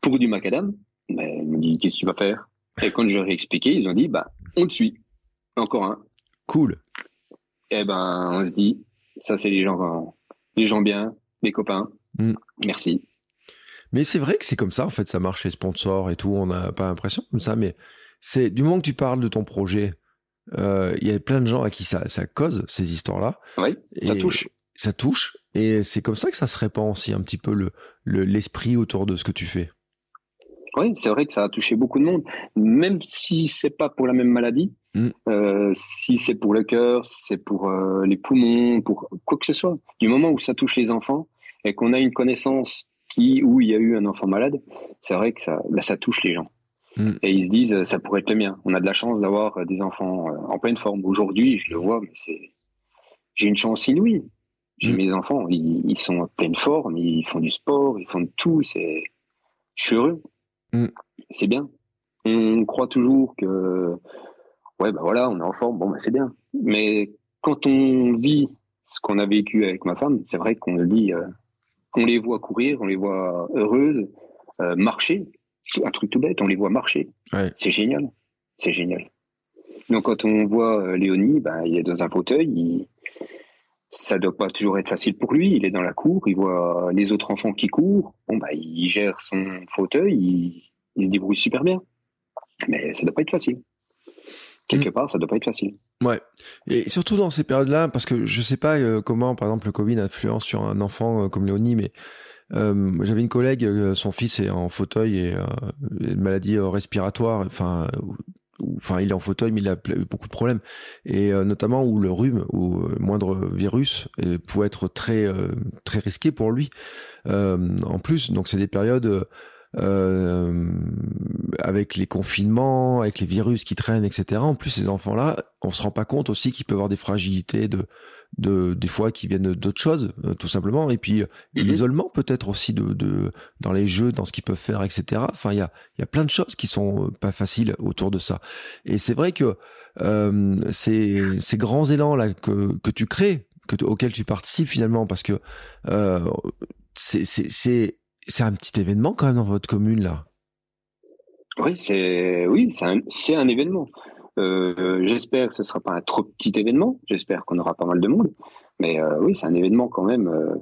pour du macadam, mais ils m'ont dit, qu'est-ce que tu vas faire? Et quand je leur ai expliqué, ils ont dit, bah, on te suit. Encore un. Cool. Eh ben, on se dit, ça c'est les gens, les gens bien, les copains. Mm. Merci. Mais c'est vrai que c'est comme ça, en fait, ça marche les sponsors et tout. On n'a pas l'impression comme ça, mais c'est du moment que tu parles de ton projet, euh, il y a plein de gens à qui ça, ça cause ces histoires-là. Oui, ça touche. Ça touche, et c'est comme ça que ça se répand aussi un petit peu le l'esprit autour de ce que tu fais. Oui, c'est vrai que ça a touché beaucoup de monde, même si c'est pas pour la même maladie. Mm. Euh, si c'est pour le cœur, c'est pour euh, les poumons, pour quoi que ce soit. Du moment où ça touche les enfants et qu'on a une connaissance qui où il y a eu un enfant malade, c'est vrai que ça, ça touche les gens. Mm. Et ils se disent, ça pourrait être le mien. On a de la chance d'avoir des enfants euh, en pleine forme. Aujourd'hui, je le vois, mais c'est, j'ai une chance inouïe. J'ai mm. mes enfants, ils, ils, sont en pleine forme, ils font du sport, ils font de tout. C'est, je suis heureux. Mm. C'est bien. On croit toujours que, ouais, ben voilà, on est en forme, bon, ben c'est bien. Mais quand on vit ce qu'on a vécu avec ma femme, c'est vrai qu'on se dit, euh, on les voit courir, on les voit heureuses, euh, marcher, un truc tout bête, on les voit marcher. C'est génial, c'est génial. Donc quand on voit euh, Léonie, ben, il est dans un fauteuil, il, ça doit pas toujours être facile pour lui. Il est dans la cour, il voit les autres enfants qui courent. Bon, bah, il gère son fauteuil, il, se débrouille super bien. Mais ça doit pas être facile. Quelque mm. part, ça doit pas être facile. Ouais. Et surtout dans ces périodes-là, parce que je sais pas euh, comment, par exemple, le Covid influence sur un enfant euh, comme Léonie, mais euh, j'avais une collègue, son fils est en fauteuil et une maladie respiratoire, enfin enfin il est en fauteuil mais il a beaucoup de problèmes. Et euh, notamment où le rhume ou le moindre virus euh, pouvait être très euh, très risqué pour lui. En plus donc c'est des périodes avec les confinements, avec les virus qui traînent, etc. En plus, ces enfants-là, on se rend pas compte aussi qu'ils peuvent avoir des fragilités de de des fois qui viennent d'autres choses euh, tout simplement et puis euh, mhm. l'isolement peut-être aussi de, de dans les jeux dans ce qu'ils peuvent faire etc enfin il y a il y a plein de choses qui sont euh, pas faciles autour de ça et c'est vrai que euh, ces ces grands élans là que que tu crées que auxquels tu participes finalement parce que euh, c'est c'est un petit événement quand même dans votre commune là oui c'est oui c'est un c'est un événement euh, j'espère que ce sera pas un trop petit événement. J'espère qu'on aura pas mal de monde. Mais euh, oui, c'est un événement quand même euh,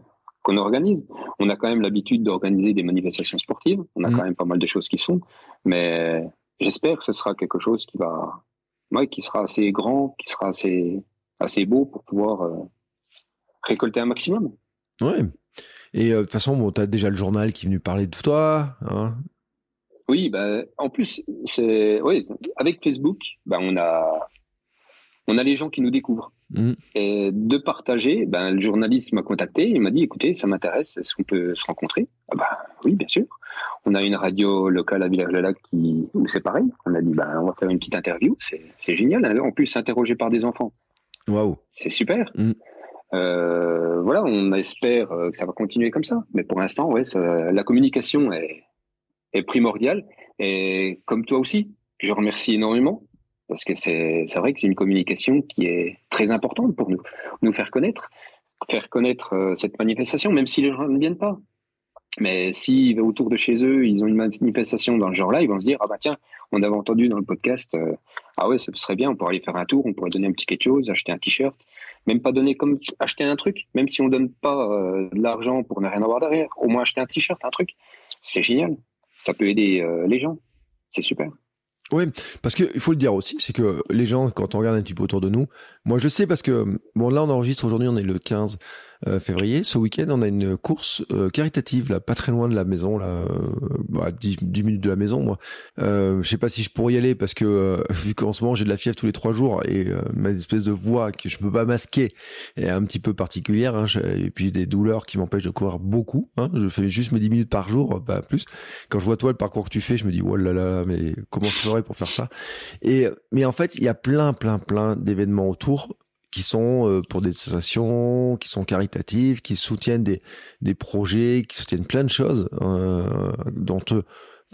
qu'on organise. On a quand même l'habitude d'organiser des manifestations sportives. On a mm. quand même pas mal de choses qui sont. Mais j'espère que ce sera quelque chose qui va, ouais, qui sera assez grand, qui sera assez, assez beau pour pouvoir récolter un maximum. Ouais. Et de toute façon, bon, tu as déjà le journal qui est venu parler de toi. Hein oui, bah, en plus, c'est, oui, avec Facebook, bah, on a, on a les gens qui nous découvrent. Mm. Et de partager, ben, le journaliste m'a contacté, il m'a dit, écoutez, ça m'intéresse, est-ce qu'on peut se rencontrer? Ah bah, Oui, bien sûr. On a une radio locale à Village-le-Lac qui, où c'est pareil. On a dit, ben, on va faire une petite interview, c'est, génial. En plus, s'interroger par des enfants. Waouh. C'est super. Mm. Euh, voilà, on espère euh, que ça va continuer comme ça. Mais pour l'instant, ouais, la communication est, est primordial. Et comme toi aussi, je remercie énormément parce que c'est vrai que c'est une communication qui est très importante pour nous, nous faire connaître, faire connaître euh, cette manifestation, même si les gens ne viennent pas. Mais si autour de chez eux, ils ont une manifestation dans le genre-là, ils vont se dire ah bah tiens, on avait entendu dans le podcast, ah ouais, ce serait bien, on pourrait aller faire un tour, on pourrait donner un petit quelque chose, acheter un t-shirt, même pas donner comme acheter un truc, même si on donne pas euh, de l'argent pour ne rien avoir derrière, au moins acheter un t-shirt, un truc, c'est génial ça peut aider euh, les gens. C'est super. Oui, parce qu'il faut le dire aussi, c'est que les gens, quand on regarde un petit peu autour de nous, moi je sais parce que, bon là on enregistre aujourd'hui, on est le 15, euh, février, ce week-end, on a une course euh, caritative là, pas très loin de la maison, là, euh, bah, 10, minutes de la maison. Moi, euh, je sais pas si je pourrais y aller parce que vu qu'en ce moment j'ai de la fièvre tous les trois jours et ma espèce de voix que je peux pas masquer est un petit peu particulière. Hein, et puis des douleurs qui m'empêchent de courir beaucoup. Hein, je fais juste mes 10 minutes par jour, pas plus. Quand je vois toi le parcours que tu fais, je me dis oh là là, mais comment je ferais pour faire ça? Et mais en fait, il y a plein, plein, plein d'événements autour qui sont euh, pour des associations, qui sont caritatives, qui soutiennent des, des projets, qui soutiennent plein de choses euh, dont euh,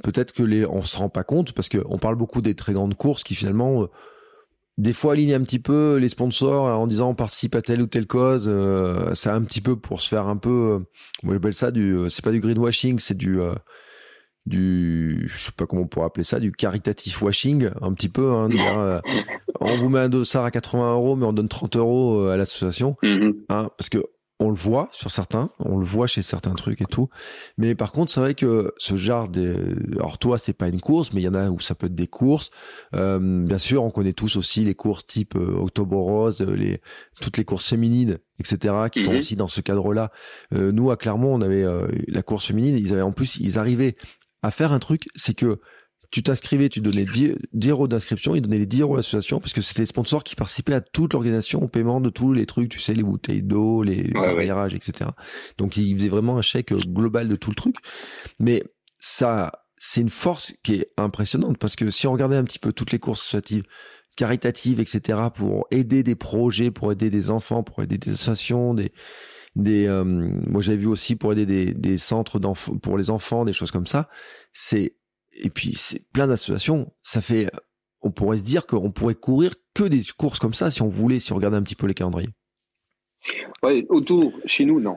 peut-être que les on se rend pas compte parce que on parle beaucoup des très grandes courses qui finalement des fois alignent un petit peu les sponsors en disant on participe à telle ou telle cause c'est un petit peu pour se faire un peu moi j'appelle ça du c'est pas du greenwashing c'est du du je sais pas comment on pourrait appeler ça du caritatif washing un petit peu hein, euh, [laughs] on vous met un dossard à 80 euros mais on donne 30 euros euh, à l'association mm-hmm. hein, parce que on le voit sur certains on le voit chez certains trucs et tout mais par contre c'est vrai que ce genre de alors toi c'est pas une course mais il y en a où ça peut être des courses euh, bien sûr on connaît tous aussi les courses type euh, Octobre Rose les toutes les courses féminines etc qui sont mm-hmm. aussi dans ce cadre là nous à Clermont on avait la course féminine ils avaient en plus ils arrivaient à faire un truc, c'est que tu t'inscrivais, tu donnais 10, euros d'inscription, ils donnaient les 10 euros à l'association parce que c'était les sponsors qui participaient à toute l'organisation au paiement de tous les trucs, tu sais, les bouteilles d'eau, les ouais, etc. Donc ils faisaient vraiment un chèque global de tout le truc. Mais ça, c'est une force qui est impressionnante parce que si on regardait un petit peu toutes les courses associatives, caritatives, etc., pour aider des projets, pour aider des enfants, pour aider des associations, des, des euh, moi j'avais vu aussi pour aider des, des centres pour les enfants des choses comme ça. C'est et puis c'est plein d'associations. Ça fait on pourrait se dire qu'on pourrait courir que des courses comme ça si on voulait si on regardait un petit peu les calendriers. Ouais autour chez nous non.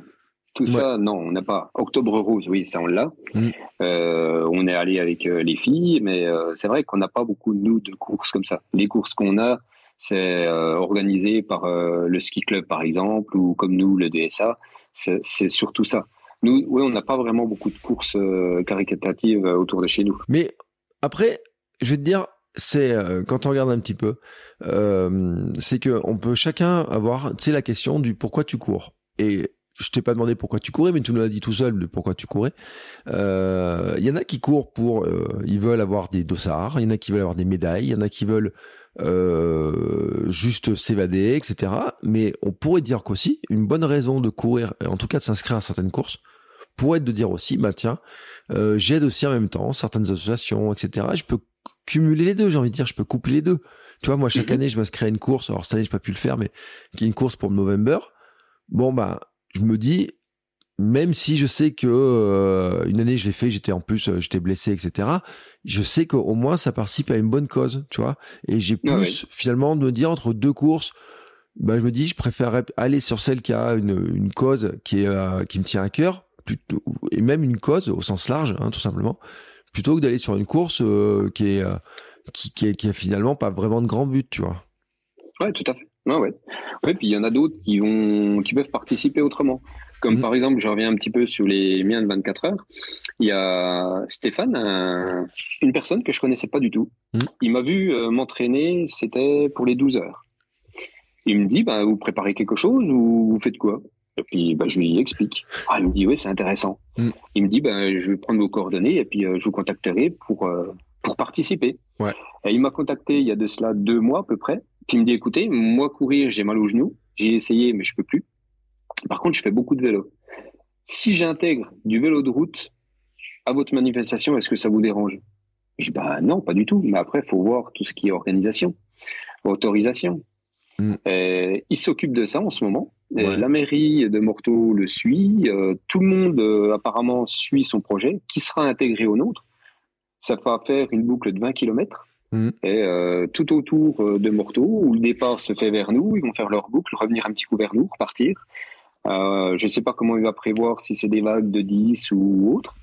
Tout ça non on n'a pas. Octobre rose oui ça on l'a. Mm. euh, on est allé avec euh, les filles mais euh, c'est vrai qu'on n'a pas beaucoup nous de courses comme ça. Les courses qu'on a c'est euh, organisé par euh, le ski club par exemple ou comme nous le DSA. C'est surtout ça. Nous, oui, on n'a pas vraiment beaucoup de courses euh, caricatatives autour de chez nous. Mais après, je vais te dire, c'est quand on regarde un petit peu, c'est que on peut chacun avoir, sais, la question du pourquoi tu cours. Et je t'ai pas demandé pourquoi tu courais, mais tu nous l'as dit tout seul de pourquoi tu courais. Il y en a qui courent pour, ils veulent avoir des dossards, il y en a qui veulent avoir des médailles, il y en a qui veulent euh, juste s'évader, etc. Mais on pourrait dire qu'aussi, une bonne raison de courir, en tout cas de s'inscrire à certaines courses, pourrait être de dire aussi, bah tiens, euh, j'aide aussi en même temps certaines associations, etc. Je peux cumuler les deux, j'ai envie de dire, je peux coupler les deux. Tu vois, moi, chaque mhm. année, je m'inscris à une course. Alors, cette année, j'ai pas pu le faire, mais qui est une course pour le November. Bon, bah, je me dis, même si je sais que euh, une année je l'ai fait, j'étais en plus euh, j'étais blessé, etc. Je sais qu'au moins ça participe à une bonne cause, tu vois. Et j'ai ah plus finalement de me dire entre deux courses, bah je me dis je préférerais aller sur celle qui a une, une cause qui est euh, qui me tient à cœur, plutôt, et même une cause au sens large, hein, tout simplement, plutôt que d'aller sur une course qui est qui, qui, est qui a finalement pas vraiment de grand but, tu vois. Ouais, tout à fait. Ouais, ouais. Ouais, puis il y en a d'autres qui vont qui peuvent participer autrement. Comme mhm. par exemple, je reviens un petit peu sur les miens de 24 heures. Il y a Stéphane, une personne que je connaissais pas du tout. Mhm. Il m'a vu euh, m'entraîner, c'était pour les 12 heures. Il me dit, bah, vous préparez quelque chose ou vous faites quoi? Et puis, bah, je lui explique. Ah, il me dit, oui, c'est intéressant. Mhm. Il me dit, bah, je vais prendre vos coordonnées et puis euh, je vous contacterai pour, euh, pour participer. Ouais. Et il m'a contacté il y a de cela deux mois à peu près. Puis il me dit, écoutez, moi courir, j'ai mal au genou. J'ai essayé, mais je peux plus. Par contre, je fais beaucoup de vélo. Si j'intègre du vélo de route à votre manifestation, est-ce que ça vous dérange? Je dis bah non, pas du tout. Mais après, il faut voir tout ce qui est organisation, autorisation. Mm. Euh, il s'occupe de ça en ce moment. Euh, la mairie de Morteau le suit. Euh, tout le monde apparemment suit son projet, qui sera intégré au nôtre. Ça va faire une boucle de 20 km. Mm. Et tout autour de Morteau, où le départ se fait vers nous, ils vont faire leur boucle, revenir un petit coup vers nous, repartir. Euh, je ne sais pas comment il va prévoir si c'est des vagues de 10 ou autre.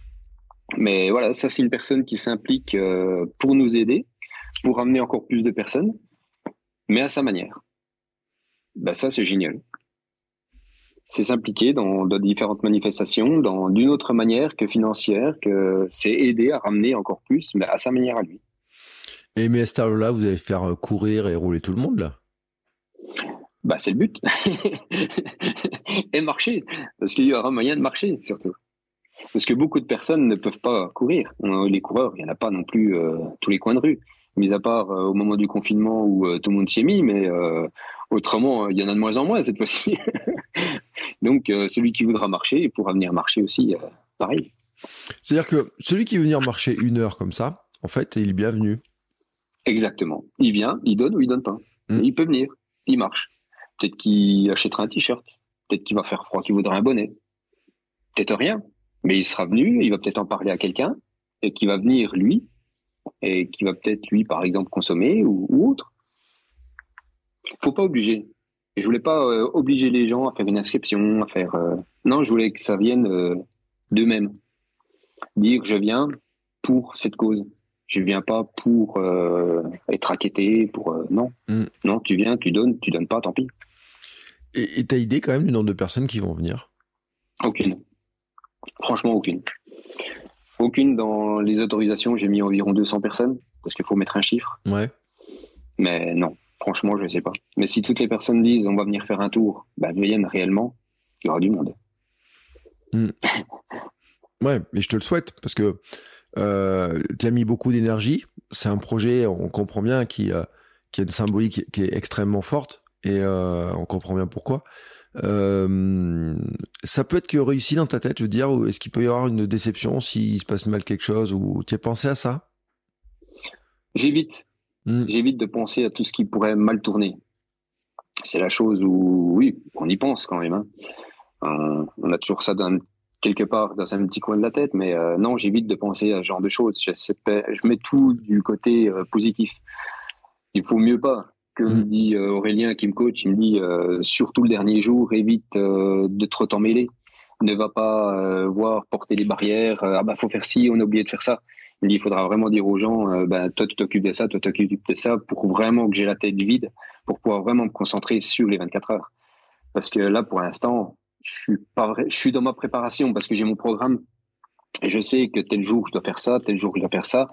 Mais voilà, ça c'est une personne qui s'implique euh, pour nous aider, pour amener encore plus de personnes, mais à sa manière. Ben ça c'est génial. C'est s'impliquer dans, différentes manifestations, dans d'une autre manière que financière, que c'est aider à ramener encore plus, mais à sa manière à lui. Et mais à ce là vous allez faire courir et rouler tout le monde là? Bah, c'est le but. [laughs] et marcher, parce qu'il y aura moyen de marcher surtout. Parce que beaucoup de personnes ne peuvent pas courir. Les coureurs, il n'y en a pas non plus euh, tous les coins de rue, mis à part euh, au moment du confinement où euh, tout le monde s'y est mis, mais autrement, il y en a de moins en moins cette fois-ci. [laughs] Donc, celui qui voudra marcher pourra venir marcher aussi, pareil. C'est-à-dire que celui qui veut venir marcher une heure comme ça, en fait, il est bienvenu. Exactement. Il vient, il donne ou il donne pas. Hmm. Il peut venir, il marche. Peut-être qu'il achètera un t-shirt. Peut-être qu'il va faire froid, qu'il voudra un bonnet. Peut-être rien. Mais il sera venu, il va peut-être en parler à quelqu'un et qui va venir lui et qui va peut-être lui, par exemple, consommer ou, autre. Faut pas obliger. Je voulais pas euh, obliger les gens à faire une inscription, à faire. Euh, non, je voulais que ça vienne euh, d'eux-mêmes. Dire je viens pour cette cause. Je viens pas pour être raquetté, pour non. Mm. Non, tu viens, tu donnes, tu donnes pas, tant pis. Et tu as idée quand même du nombre de personnes qui vont venir? Aucune. Franchement, aucune. Aucune dans les autorisations, j'ai mis environ 200 personnes, parce qu'il faut mettre un chiffre. Ouais. Mais non, franchement, je ne sais pas. Mais si toutes les personnes disent on va venir faire un tour, bah, viennent réellement, il y aura du monde. Hmm. [laughs] ouais, mais je te le souhaite, parce que euh, tu as mis beaucoup d'énergie. C'est un projet, on comprend bien, qui, euh, qui a une symbolique qui est extrêmement forte, et euh, on comprend bien pourquoi. Euh, ça peut être que réussi dans ta tête, je veux dire, ou est-ce qu'il peut y avoir une déception s'il se passe mal quelque chose, ou tu as pensé à ça? J'évite. Hmm. J'évite de penser à tout ce qui pourrait mal tourner. C'est la chose où, oui, on y pense quand même. Hein. Euh, on a toujours ça dans, quelque part dans un petit coin de la tête, mais euh, non, j'évite de penser à ce genre de choses. Je, je mets tout du côté positif. Il faut mieux pas que me mm. dit euh, Aurélien qui me coach, il me dit euh, surtout le dernier jour, évite euh, de trop t'en mêler. Ne va pas voir porter les barrières. ah bah faut faire ci, on a oublié de faire ça. Il me dit il faudra vraiment dire aux gens, bah, toi tu t'occupes de ça, toi tu t'occupes de ça, pour vraiment que j'ai la tête vide, pour pouvoir vraiment me concentrer sur les 24 heures. Parce que là pour l'instant, je suis pas vrai, je suis dans ma préparation parce que j'ai mon programme et je sais que tel jour je dois faire ça, tel jour je dois faire ça,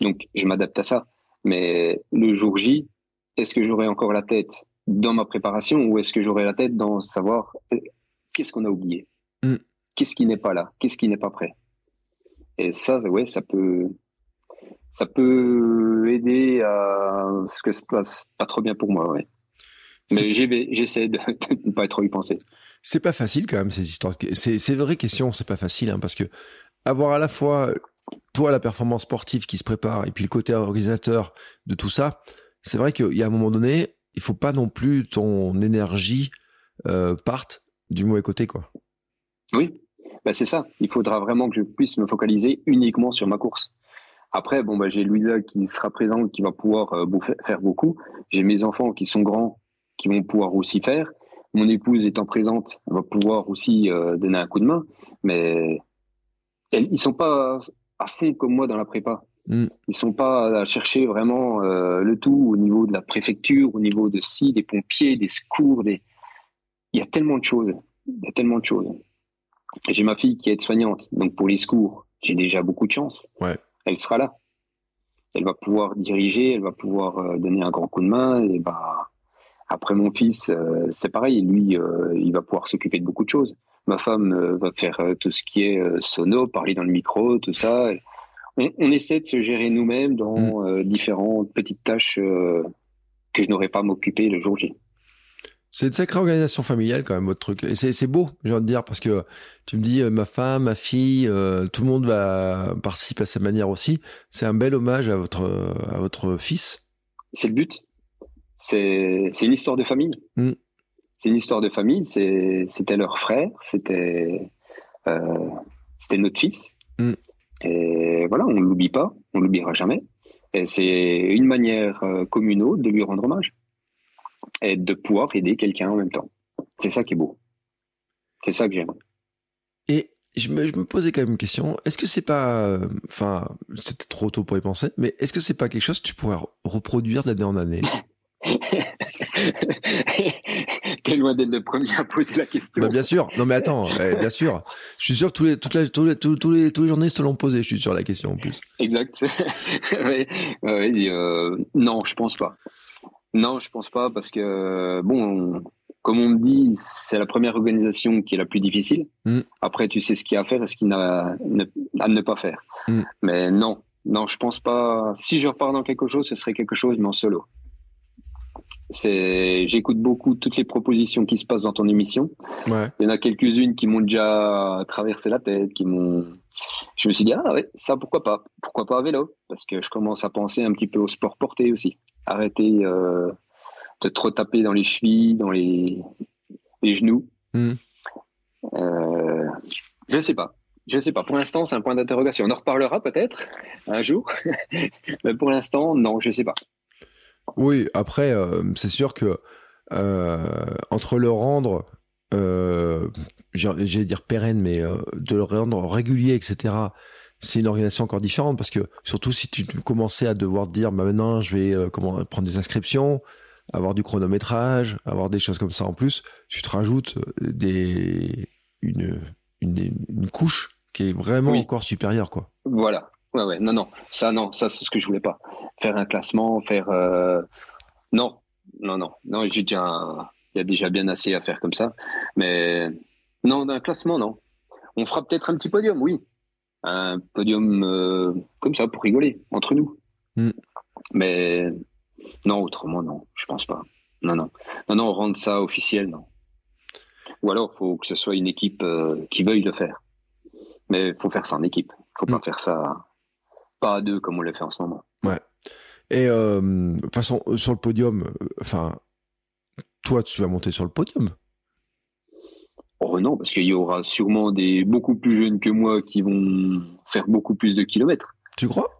donc je m'adapte à ça. Mais le jour J, est-ce que j'aurai encore la tête dans ma préparation ou est-ce que j'aurai la tête dans savoir euh, qu'est-ce qu'on a oublié? Mm. Qu'est-ce qui n'est pas là? Qu'est-ce qui n'est pas prêt? Et ça, ouais, ça peut, ça peut aider à ce que ça se passe pas trop bien pour moi, ouais. Mais j'essaie [laughs] de, ne pas trop y penser. C'est pas facile quand même ces histoires. C'est c'est vraie question, c'est pas facile hein, parce que avoir à la fois toi la performance sportive qui se prépare et puis le côté organisateur de tout ça, c'est vrai qu'il y a un moment donné, il faut pas non plus ton énergie euh, parte du mauvais côté, quoi. Oui, bah c'est ça. Il faudra vraiment que je puisse me focaliser uniquement sur ma course. Après, bon, bah, j'ai Louisa qui sera présente, qui va pouvoir euh, faire beaucoup. J'ai mes enfants qui sont grands, qui vont pouvoir aussi faire. Mon épouse étant présente, va pouvoir aussi euh, donner un coup de main. Mais ils ils sont pas à fond comme moi dans la prépa. Mm. Ils sont pas à chercher vraiment euh, le tout au niveau de la préfecture, au niveau de si, des pompiers, des secours, des. Il y a tellement de choses. Il y a tellement de choses. J'ai ma fille qui est soignante, donc pour les secours, j'ai déjà beaucoup de chance. Ouais. Elle sera là. Elle va pouvoir diriger, elle va pouvoir euh, donner un grand coup de main. Et bah après mon fils, euh, c'est pareil. Lui, il va pouvoir s'occuper de beaucoup de choses. Ma femme va faire tout ce qui est sono, parler dans le micro, tout ça on, essaie de se gérer nous-mêmes dans mm. euh, différentes petites tâches euh, que je n'aurais pas à m'occuper le jour J. C'est une sacrée organisation familiale quand même votre truc. Et c'est beau, j'ai envie de dire, parce que tu me dis euh, ma femme, ma fille, tout le monde va participer à sa manière aussi. C'est un bel hommage à votre à votre fils. C'est le but. C'est une histoire de famille. Mm. C'est une histoire de famille. C'était leur frère, c'était c'était notre fils. Mm. Et voilà, on ne l'oublie pas, on ne l'oubliera jamais. Et c'est une manière euh, communaux de lui rendre hommage et de pouvoir aider quelqu'un en même temps. C'est ça qui est beau. C'est ça que j'aime. Et je me, je me, posais quand même une question. Est-ce que c'est pas, euh, enfin, c'était trop tôt pour y penser, mais est-ce que c'est pas quelque chose que tu pourrais reproduire d'année en année? [laughs] T'es loin d'être le premier à poser la question. Bah bien sûr. Non mais attends, [laughs] bien sûr. Je suis sûr que tous les, toutes les, tous, les, tous, les, tous les journalistes l'ont posé. Je suis sur la question en plus. Exact. [laughs] euh, non, je pense pas. Non, je pense pas parce que bon, comme on me dit, c'est la première organisation qui est la plus difficile. Mm. Après, tu sais ce qu'il y a à faire et ce qu'il y a à ne, à ne pas faire. Mm. Mais non, non, je pense pas. Si je repars dans quelque chose, ce serait quelque chose, mais en solo. C'est, j'écoute beaucoup toutes les propositions qui se passent dans ton émission. Ouais. Il y en a quelques-unes qui m'ont déjà traversé la tête, qui m'ont. Je me suis dit ah ouais, ça pourquoi pas, pourquoi pas à vélo, parce que je commence à penser un petit peu au sport porté aussi. Arrêter euh, de trop taper dans les chevilles, dans les, les genoux. Mm. Euh, je sais pas. Je sais pas. Pour l'instant, c'est un point d'interrogation. On en reparlera peut-être un jour. [laughs] Mais pour l'instant, non, je sais pas. Oui, après, euh, c'est sûr que euh, entre le rendre, euh, j'allais dire pérenne, mais euh, de le rendre régulier, etc., c'est une organisation encore différente parce que surtout si tu commençais à devoir te dire, bah maintenant je vais euh, comment, prendre des inscriptions, avoir du chronométrage, avoir des choses comme ça en plus, tu te rajoutes euh, des, une, une, une couche qui est vraiment Oui. encore supérieure, quoi. Voilà. Ouais, ouais. Non, non. Ça, non. Ça, c'est ce que je voulais pas. Faire un classement, faire. euh, Non, non, non. Non, j'ai déjà. Il y a déjà bien assez à faire comme ça. Mais non, d'un classement, non. On fera peut-être un petit podium, oui. Un podium euh, comme ça pour rigoler entre nous. Mm. Mais non, autrement, non. Je pense pas. Non, non. Non, non, rendre ça officiel, non. Ou alors, faut que ce soit une équipe euh, qui veuille le faire. Mais il faut faire ça en équipe. faut pas Mm. faire ça pas à deux comme on le fait en ce moment. Et euh, façon, euh, sur le podium, euh, enfin, toi, tu vas monter sur le podium. Oh non, parce qu'il y aura sûrement des beaucoup plus jeunes que moi qui vont faire beaucoup plus de kilomètres. Tu crois?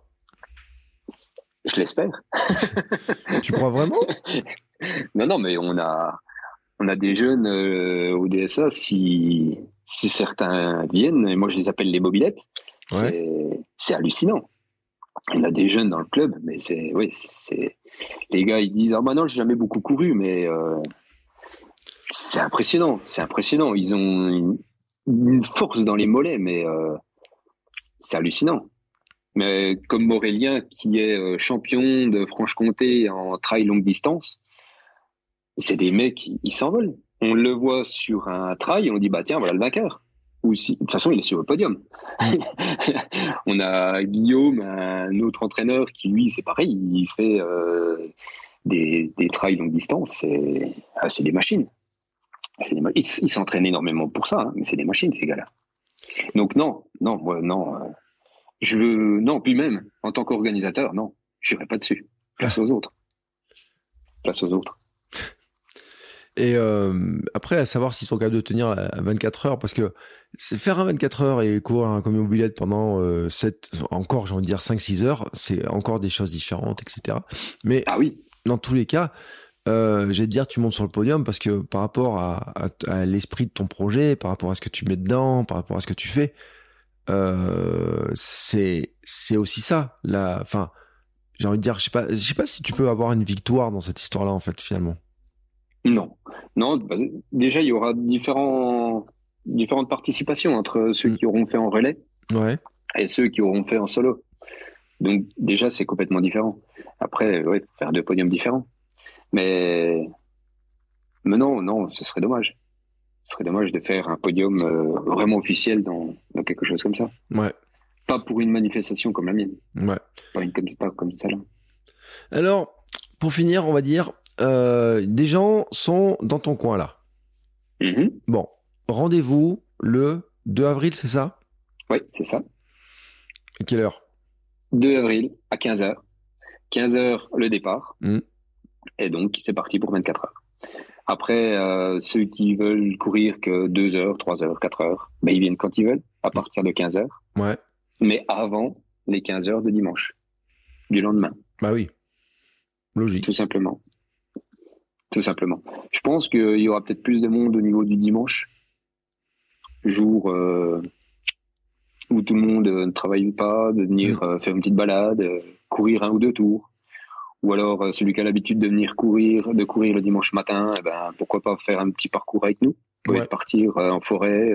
Je l'espère. [laughs] Tu crois vraiment? Non, non, mais on a, on a des jeunes euh, au DSA, si, si certains viennent, et moi je les appelle les mobilettes, c'est- c'est hallucinant. On a des jeunes dans le club, mais c'est, oui, c'est, les gars ils disent, ah bah non, j'ai jamais beaucoup couru, mais euh, c'est impressionnant, c'est impressionnant. Ils ont une, force dans les mollets, mais euh, c'est hallucinant. Mais comme Aurélien, qui est euh, champion de Franche-Comté en trail longue distance, c'est des mecs, ils s'envolent. On le voit sur un trail, on dit bah tiens, voilà le vainqueur. Ou si, de toute façon, il est sur le podium. [laughs] on a Guillaume, un autre entraîneur, qui lui, c'est pareil, il fait euh, des, des trails longue distance. C'est ah, c'est des machines. Des ma- ils ils s'entraînent énormément pour ça, hein, mais c'est des machines ces gars-là. Donc non, non, moi non. euh, je veux non, puis même en tant qu'organisateur, non, je n'irai pas dessus. Place aux autres. Place aux autres. Et euh, après, à savoir s'ils sont capables de tenir à 24 heures, parce que c'est faire un 24 heures et courir un camion mobilette pendant euh, 7, encore j'ai envie de dire 5-6 heures, c'est encore des choses différentes, etc. Mais Ah oui, dans tous les cas, euh, j'ai de dire tu montes sur le podium parce que par rapport à, à- à l'esprit de ton projet, par rapport à ce que tu mets dedans, par rapport à ce que tu fais, euh, c'est c'est aussi ça. La, enfin, j'ai envie de dire, je sais pas, je sais pas si tu peux avoir une victoire dans cette histoire-là en fait finalement. Non, non. bah, déjà, il y aura différents, différentes participations entre ceux Mm. qui auront fait en relais Ouais. et ceux qui auront fait en solo. Donc déjà, c'est complètement différent. Après, ouais, faut faire deux podiums différents. Mais, mais non, non, ce serait dommage. Ce serait dommage de faire un podium euh, vraiment officiel dans, dans quelque chose comme ça. Ouais. Pas pour une manifestation comme la mienne. Ouais. Pas, une, comme, pas comme celle-là. Alors, pour finir, on va dire, euh, des gens sont dans ton coin là. Mhm. Bon, rendez-vous le 2 avril, c'est ça? Oui, c'est ça. À quelle heure? 2 avril à 15h. 15h le départ. Mm. Et donc, c'est parti pour 24 heures. Après, euh, ceux qui veulent courir que 2 heures, 3 heures, 4 heures, ben, ils viennent quand ils veulent, à partir de 15 heures. Ouais. Mais avant les 15 heures de dimanche, du lendemain, Bah oui. Logique. tout simplement. Tout simplement. Je pense qu'il y aura peut-être plus de monde au niveau du dimanche, jour euh, où tout le monde euh, ne travaille pas, de venir euh, faire une petite balade, euh, courir un ou deux tours. Ou alors celui qui a l'habitude de venir courir, de courir le dimanche matin, eh ben, pourquoi pas faire un petit parcours avec nous Ouais. partir en forêt.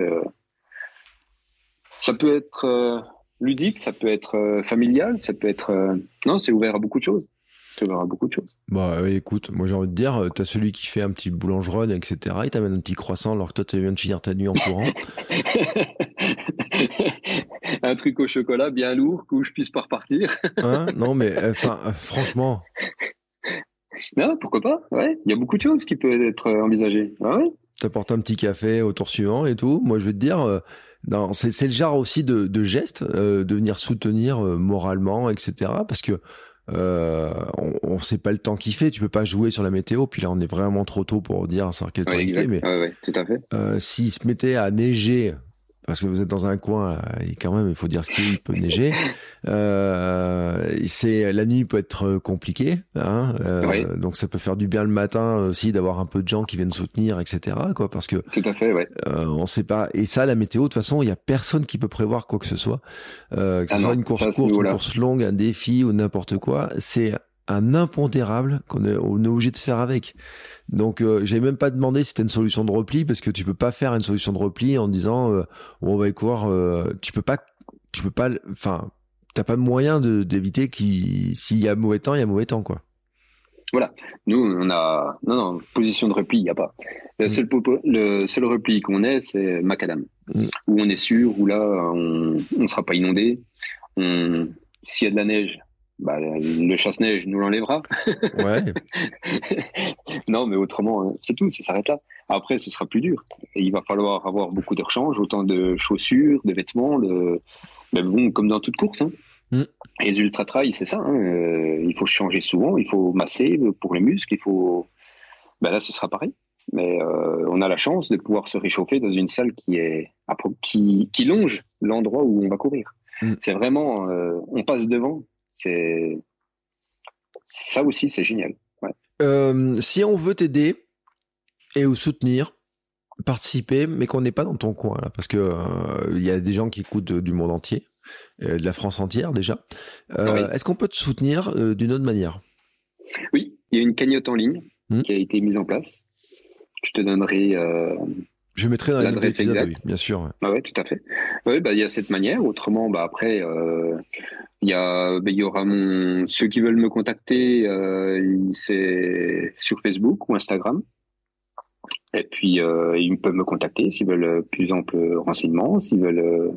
Ça peut être ludique, ça peut être familial, ça peut être... Non, c'est ouvert à beaucoup de choses. Beaucoup de choses. Bah écoute, moi j'ai envie de dire, tu as celui qui fait un petit boulangeron, etc. Il t'amène un petit croissant alors que toi tu viens de finir ta nuit en courant. [laughs] un truc au chocolat bien lourd que je puisse pas repartir. hein? Non mais enfin [laughs] franchement. Non, pourquoi pas Ouais, il y a beaucoup de choses qui peuvent être envisagées. Ah ouais. T'apportes un petit café au tour suivant et tout. Moi je vais te dire c'est le genre aussi de, de geste euh, de venir soutenir euh, moralement, etc. Parce que euh, on, ne sait pas le temps qu'il fait. Tu peux pas jouer sur la météo. Puis là, on est vraiment trop tôt pour dire savoir quel temps il fait. Mais ouais, tout à fait. s'il se mettait à neiger parce que vous êtes dans un coin et quand même il faut dire ce qu'il peut neiger. [laughs] Euh, c'est la nuit peut être compliquée, hein, euh, donc ça peut faire du bien le matin aussi d'avoir un peu de gens qui viennent soutenir, etc. Quoi, parce que tout à fait, ouais. Euh, on sait pas. Et ça, la météo, de toute façon, il y a personne qui peut prévoir quoi que ce soit, euh, que ce ah soit une course courte, une course longue, un défi ou n'importe quoi. C'est un impondérable qu'on est, on est obligé de faire avec. Donc euh, j'ai même pas demandé si c'était une solution de repli parce que tu peux pas faire une solution de repli en disant euh, on va y courir. Euh, tu peux pas, tu peux pas, enfin t'as pas moyen d'éviter qu'il s'il y a mauvais temps, il y a mauvais temps quoi. Voilà. Nous on a non non position de repli il y a pas. Le mm. seul le seul repli qu'on ait c'est macadam mm. où on est sûr où là on on sera pas inondé. s'il y a de la neige bah, le chasse-neige nous l'enlèvera. Ouais. [laughs] non, mais autrement, hein, c'est tout, ça s'arrête là. Après, ce sera plus dur. Et il va falloir avoir beaucoup de rechange, autant de chaussures, de vêtements, de... Mais bon, comme dans toute course. Hein. Mm. les ultra-trail, c'est ça. Hein. Euh, il faut changer souvent, il faut masser pour les muscles, il faut. Ben là, ce sera pareil. Mais euh, on a la chance de pouvoir se réchauffer dans une salle qui est qui, qui longe l'endroit où on va courir. Mm. C'est vraiment, euh, on passe devant c'est ça aussi, c'est génial. Euh, si on veut t'aider et ou soutenir, participer, mais qu'on n'est pas dans ton coin là, parce que euh, il y a des gens qui écoutent du monde entier, euh, de la France entière déjà. Est-ce qu'on peut te soutenir d'une autre manière? Oui, il y a une cagnotte en ligne hmm. qui a été mise en place. Je te donnerai je mettrai dans l'adresse exacte. Oui, bien sûr. Ah ouais, tout à fait. Oui, bah il y a cette manière. Autrement, bah après, euh, il y a, bah, il y aura mon ceux qui veulent me contacter, euh, c'est sur Facebook ou Instagram. Et puis euh, ils peuvent me contacter s'ils veulent plus ample renseignements, s'ils veulent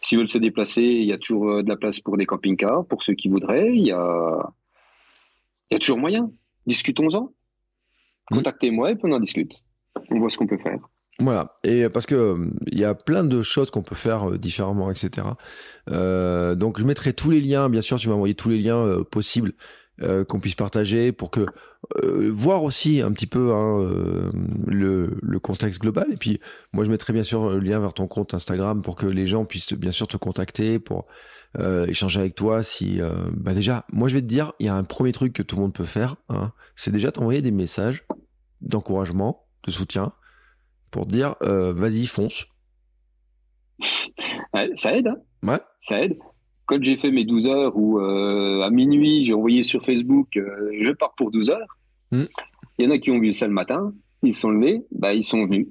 s'ils veulent se déplacer, il y a toujours de la place pour des camping-cars pour ceux qui voudraient. Il y a y a toujours moyen. Discutons-en. Mmh. Contactez-moi et puis on en discute. On voit ce qu'on peut faire. Voilà, et parce que il y a plein de choses qu'on peut faire euh, différemment, etc. Euh, donc je mettrai tous les liens, bien sûr, tu vas envoyer tous les liens euh, possibles qu'on puisse partager pour que voir aussi un petit peu hein, le, le, contexte global. Et puis moi je mettrai bien sûr le lien vers ton compte Instagram pour que les gens puissent bien sûr te contacter pour échanger avec toi. Si bah déjà, moi je vais te dire, il y a un premier truc que tout le monde peut faire, hein, c'est déjà t'envoyer des messages d'encouragement, de soutien pour dire euh, vas-y, fonce. [laughs] ça aide, hein Ouais. Ça aide. Quand j'ai fait mes 12 heures ou euh, à minuit, j'ai envoyé sur Facebook euh, je pars pour 12 heures. Hmm. Il y en a qui ont vu ça le matin, ils sont levés, bah, ils sont venus.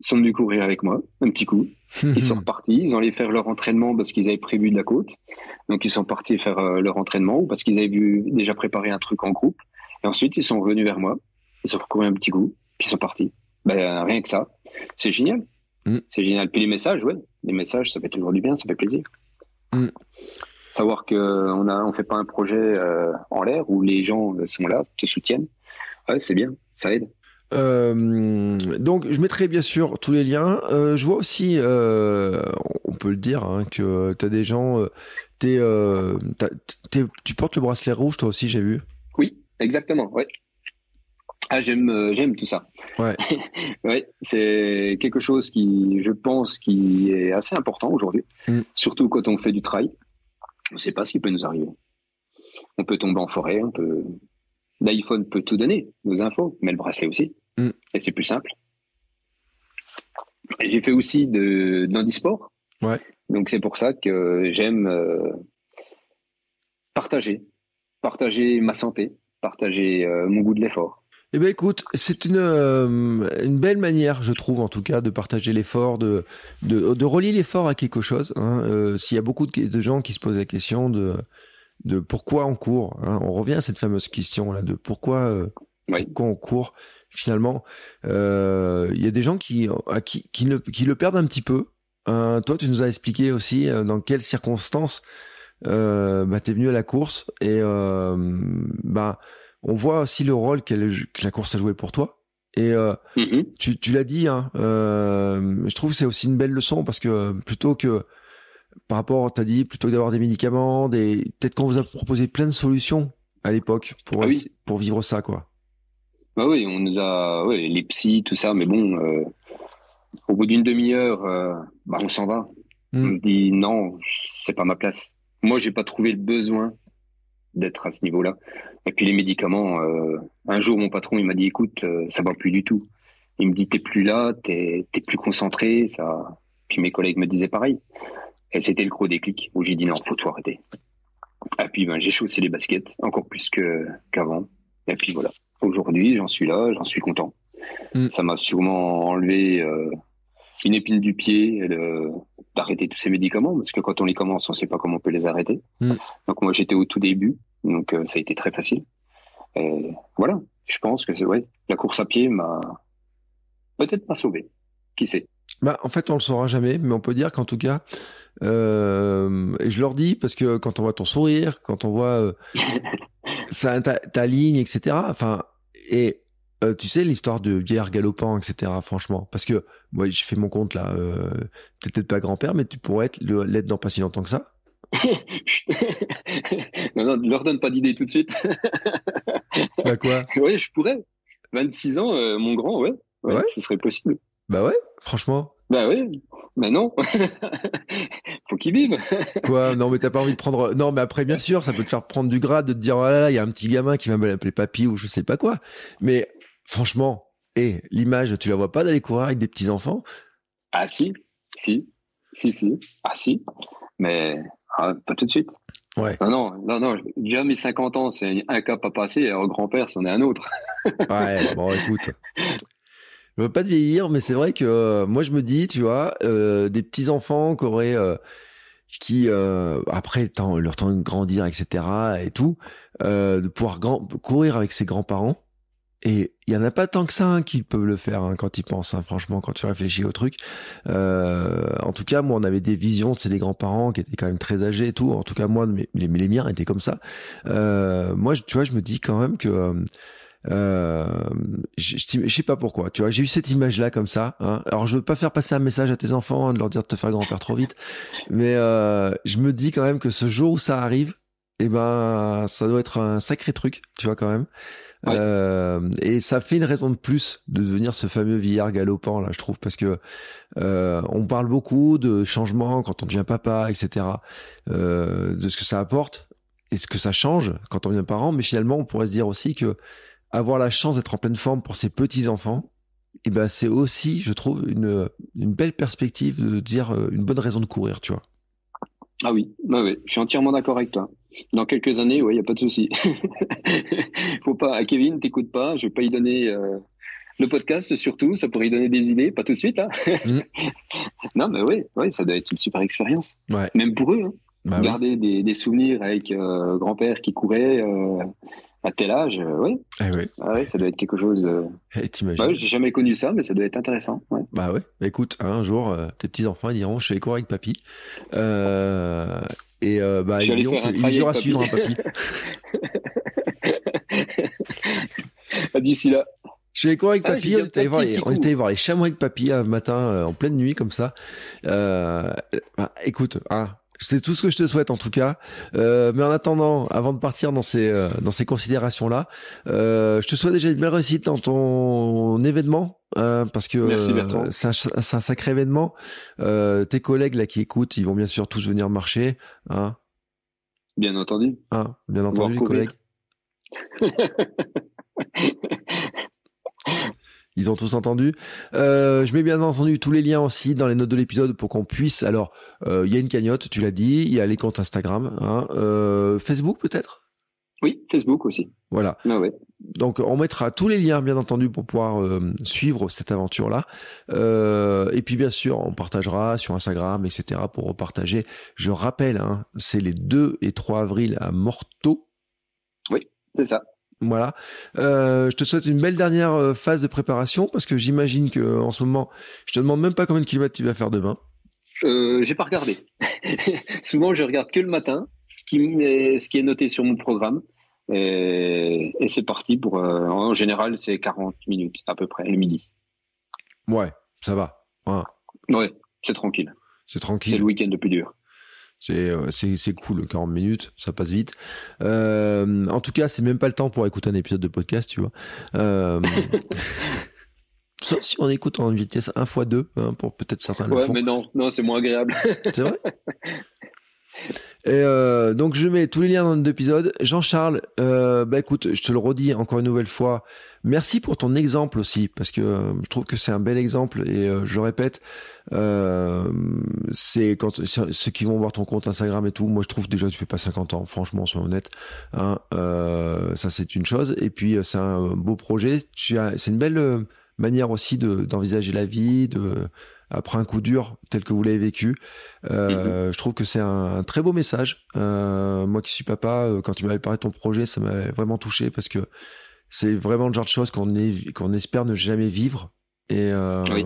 Ils sont venus courir avec moi, un petit coup. [laughs] Ils sont repartis, ils ont allé faire leur entraînement parce qu'ils avaient prévu de la côte. Donc ils sont partis faire leur entraînement ou parce qu'ils avaient vu, déjà préparé un truc en groupe. Et ensuite, ils sont revenus vers moi. Ils ont couru un petit coup, puis ils sont partis. Ben, rien que ça. C'est génial. Mm. C'est génial. Puis les messages, ouais. Les messages, ça fait toujours du bien, ça fait plaisir. Mm. Savoir qu'on a, on fait pas un projet euh, en l'air où les gens sont là, te soutiennent. Ouais, c'est bien, ça aide. Euh, donc, je mettrai bien sûr tous les liens. Euh, je vois aussi, on peut le dire, hein, que tu as des gens. tu portes le bracelet rouge, toi aussi, j'ai vu? Oui, exactement. Ouais. Ah, j'aime, euh, j'aime tout ça. Ouais. [laughs] ouais, c'est quelque chose qui, je pense, qui est assez important aujourd'hui. Mm. Surtout quand on fait du trail. On ne sait pas ce qui peut nous arriver. On peut tomber en forêt, on peut. L'iPhone peut tout donner, nos infos, mais le bracelet aussi. Mm. Et c'est plus simple. J'ai fait aussi de d'handisport. Ouais. Donc c'est pour ça que j'aime euh, partager, partager ma santé, partager euh, mon goût de l'effort. Eh ben écoute, c'est une, euh, une belle manière, je trouve en tout cas, de partager l'effort, de, de, de relier l'effort à quelque chose. Hein. Euh, S'il y a beaucoup de, de, gens qui se posent la question de de pourquoi on court. Hein. On revient à cette fameuse question là de pourquoi, euh, pourquoi on court. Finalement, euh, il y a des gens qui, qui, qui, le, qui le perdent un petit peu. Hein. toi, tu nous as expliqué aussi dans quelles circonstances euh, bah, t'es venu à la course et bah on voit aussi le rôle que la course a joué pour toi. Et mm-hmm. tu, tu l'as dit, hein, je trouve que c'est aussi une belle leçon parce que plutôt que par rapport, t'as dit, plutôt que d'avoir des médicaments, des... peut-être qu'on vous a proposé plein de solutions à l'époque pour, ah pour vivre ça, quoi. Bah oui, on nous a, ouais, les psys, tout ça, mais bon, euh, au bout d'une demi-heure, euh, bah on s'en va. Hmm. On se dit non, c'est pas ma place. Moi, j'ai pas trouvé le besoin d'être à ce niveau-là. Et puis les médicaments, euh, un jour, mon patron, il m'a dit, écoute, ça va plus du tout. Il me dit, t'es plus là, t'es es plus concentré, ça. Puis mes collègues me disaient pareil. Et c'était le gros déclic où j'ai dit non, faut tout arrêter. Et puis ben, j'ai chaussé les baskets encore plus que qu'avant. Et puis voilà. Aujourd'hui, j'en suis là, j'en suis content. Mm. Ça m'a sûrement enlevé euh, une épine du pied d'arrêter tous ces médicaments parce que quand on les commence, on ne sait pas comment on peut les arrêter. Mm. Donc moi, j'étais au tout début, donc euh, ça a été très facile. Et voilà, je pense que c'est vrai. La course à pied m'a peut-être pas sauvé. Qui sait? Bah, en fait, on le saura jamais, mais on peut dire qu'en tout cas, euh, et je leur dis parce que quand on voit ton sourire, quand on voit euh, [laughs] ta, ta, ligne, etc. Enfin, et euh, tu sais l'histoire de vieillard galopant, etc. Franchement, parce que moi, j'ai fait mon compte là. Euh, peut-être pas grand-père, mais tu pourrais être l'être dans pas si longtemps que ça. [laughs] non, non, ne leur donne pas d'idée tout de suite. [laughs] bah quoi? Oui, je pourrais. 26 ans, euh, mon grand, ouais, ouais, ouais? ce serait possible. Bah ouais, franchement. Bah oui, mais non. [laughs] Faut qu'ils vivent. Quoi? Non, mais t'as pas envie de prendre. Non, mais après, bien sûr, ça peut te faire prendre du grade de te dire, oh là là, il y a un petit gamin qui va m'appeler papy ou je sais pas quoi. Mais franchement, et l'image, tu la vois pas d'aller courir avec des petits enfants Ah si, si, si, si. Ah si, mais ah, pas tout de suite. Ouais. Non, non, non, non. Déjà mes 50 ans, c'est un cap à passer. Alors grand-père, c'en est un autre. [laughs] ouais. Bon, écoute. Je veux pas te vieillir, mais c'est vrai que euh, moi je me dis, tu vois, euh, des petits enfants qui auraient, euh, qui après le temps, leur temps de grandir, etc. et tout, de pouvoir grand, courir avec ses grands-parents. Et il y en a pas tant que ça hein, qui peuvent le faire hein, quand ils pensent. Hein, franchement, quand tu réfléchis au truc. en tout cas, moi, on avait des visions, c'est des grands-parents qui étaient quand même très âgés et tout. En tout cas, moi, mes, les miens étaient comme ça. moi, tu vois, je me dis quand même que euh, je, je, sais pas pourquoi. Tu vois, j'ai eu cette image-là comme ça. Hein. Alors, je veux pas faire passer un message à tes enfants, hein, de leur dire de te faire grand-père trop vite, mais euh, je me dis quand même que ce jour où ça arrive, eh ben, ça doit être un sacré truc, tu vois quand même. Euh, et ça fait une raison de plus de devenir ce fameux vieillard galopant là, je trouve, parce que euh, on parle beaucoup de changements quand on devient papa, etc., euh, de ce que ça apporte et ce que ça change quand on devient parent, mais finalement, on pourrait se dire aussi que avoir la chance d'être en pleine forme pour ses petits enfants, et eh ben c'est aussi, je trouve, une, une belle perspective de dire euh, une bonne raison de courir, tu vois. Ah oui, bah oui, je suis entièrement d'accord avec toi. Dans quelques années, oui, il y a pas de souci. [laughs] Faut pas, à Kevin, t'écoutes pas, je vais pas y donner euh, le podcast surtout, ça pourrait y donner des idées, pas tout de suite. Hein. Mm. [laughs] non, mais oui, oui, ça doit être une super expérience. Ouais. Même pour eux, hein. bah garder des, des, souvenirs avec euh, grand-père qui courait à tel âge, euh, oui. Eh oui. Ah oui, ça doit être quelque chose de. Eh. Bah j'ai jamais connu ça, mais ça doit être intéressant. Ouais. Bah ouais. Écoute, un jour, euh, tes petits enfants diront, je suis avec papy. Euh, et euh, bah ils diront, il dur à suivre, un hein, papy. [laughs] D'ici là. Je suis allé courir avec ah, papy, on, était voir les, on était voir les chamois avec papy un matin en pleine nuit comme ça. bah, écoute, hein, c'est tout ce que je te souhaite en tout cas. Euh, mais en attendant, avant de partir dans ces euh, dans ces considérations là, euh, je te souhaite déjà une belle réussite dans ton événement. Euh, parce que c'est un, un, sacré événement. tes collègues là qui écoutent, ils vont bien sûr tous venir marcher. Hein bien entendu. Hein, bien entendu, les collègues. [laughs] Ils ont tous entendu. Euh, je mets bien entendu tous les liens aussi dans les notes de l'épisode pour qu'on puisse. Alors, euh, il y a une cagnotte, tu l'as dit. Il y a les comptes Instagram, hein, euh, Facebook peut-être? Oui, Facebook aussi. Voilà. Ah ouais. Donc on mettra tous les liens bien entendu pour pouvoir suivre cette aventure là. Euh, et puis bien sûr on partagera sur Instagram etc pour repartager. Je rappelle, hein, c'est les 2 et 3 avril à Morteau. Oui, c'est ça. Voilà. Euh, je te souhaite une belle dernière euh, phase de préparation parce que j'imagine que en ce moment, je te demande même pas combien de kilomètres tu vas faire demain. Euh, j'ai pas regardé. [laughs] Souvent, je regarde que le matin, ce qui, est, ce qui est noté sur mon programme. Et, et c'est parti pour. Euh, en général, c'est 40 minutes à peu près, le midi. Ouais, ça va. Ouais, Ouais, c'est tranquille. c'est C'est tranquille. le week-end le plus dur. C'est euh, c'est c'est cool, 40 minutes, ça passe vite. Euh, en tout cas, c'est même pas le temps pour écouter un épisode de podcast, tu vois. Euh, [laughs] sauf si on écoute en vitesse 1 x 2 hein, pour peut-être certains le Ouais, font. mais non, non, c'est moins agréable. [laughs] C'est vrai? [laughs] Et euh, donc je mets tous les liens dans le épisode. Jean-Charles, euh, bah écoute, je te le redis encore une nouvelle fois. Merci pour ton exemple aussi, parce que euh, je trouve que c'est un bel exemple et euh, je répète, euh, c'est quand ceux qui vont voir ton compte Instagram et tout, moi je trouve déjà tu fais pas 50 ans, franchement, sois honnête. Hein, euh, ça c'est une chose. Et puis euh, c'est un beau projet. Tu as, c'est une belle manière aussi de d'envisager la vie, de après un coup dur tel que vous l'avez vécu. Euh, Je trouve que c'est un, un très beau message. Euh, moi qui suis papa, quand tu m'avais parlé de ton projet, ça m'avait vraiment touché parce que c'est vraiment le genre de choses qu'on espère ne jamais vivre. Et euh, Oui.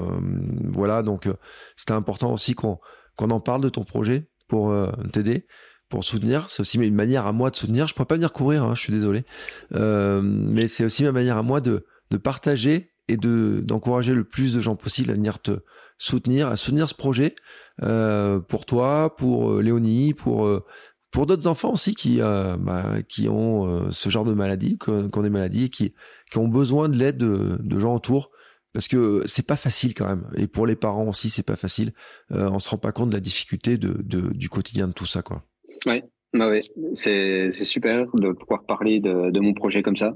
voilà, donc euh, c'était important aussi qu'on qu'on en parle de ton projet pour euh, t'aider, pour soutenir. C'est aussi une manière à moi de soutenir. Je pourrais pas venir courir, hein, je suis désolé, Euh, mais c'est aussi ma manière à moi de de partager et de d'encourager le plus de gens possible à venir te soutenir, à soutenir ce projet euh, pour toi, pour euh, Léonie, pour euh, pour d'autres enfants aussi qui euh, bah, qui ont euh, ce genre de maladie, qui ont des qui qui ont besoin de l'aide de, gens autour parce que c'est pas facile quand même et pour les parents aussi c'est pas facile. Euh, on se rend pas compte de la difficulté de, du quotidien de tout ça quoi. Bah ouais, c'est super de pouvoir parler de, de mon projet comme ça.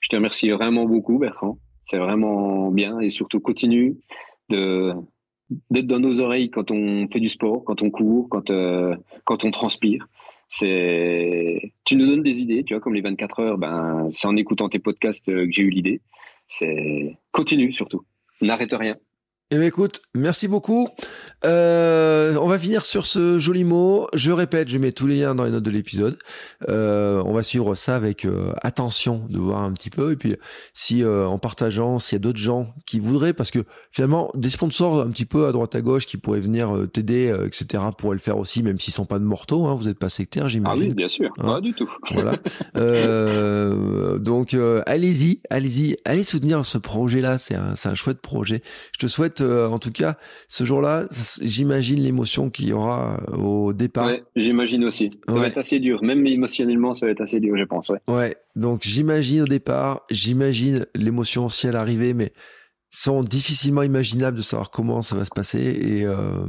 Je te remercie vraiment beaucoup, Bertrand. C'est vraiment bien et surtout continue de d'être dans nos oreilles quand on fait du sport, quand on court, quand euh, quand on transpire. C'est tu nous donnes des idées, tu vois, comme les 24 heures. Ben c'est en écoutant tes podcasts euh, que j'ai eu l'idée. C'est continue surtout. N'arrête rien. Eh bien, écoute, merci beaucoup. Euh, on va finir sur ce joli mot. Je répète, je mets tous les liens dans les notes de l'épisode. Euh, on va suivre ça avec euh, attention, de voir un petit peu. Et puis, si euh, en partageant, s'il y a d'autres gens qui voudraient, parce que finalement, des sponsors un petit peu à droite à gauche qui pourraient venir euh, t'aider, etc., pourraient le faire aussi, même s'ils sont pas de mortaux. Hein, vous n'êtes pas sectaire, Ah j'imagine. oui, bien sûr. Hein Pas du tout. [laughs] Voilà. Euh, donc euh, allez-y, allez-y, allez soutenir ce projet-là. C'est un, c'est un chouette projet. Je te souhaite, euh, en tout cas, ce jour-là, j'imagine l'émotion qu'il y aura euh, au départ. Ouais, j'imagine aussi. Ça Ouais. va être assez dur, même émotionnellement, ça va être assez dur, je pense. Ouais. Ouais. Donc j'imagine au départ, j'imagine l'émotion aussi à l'arrivée, mais sont difficilement imaginables de savoir comment ça va se passer. Et euh,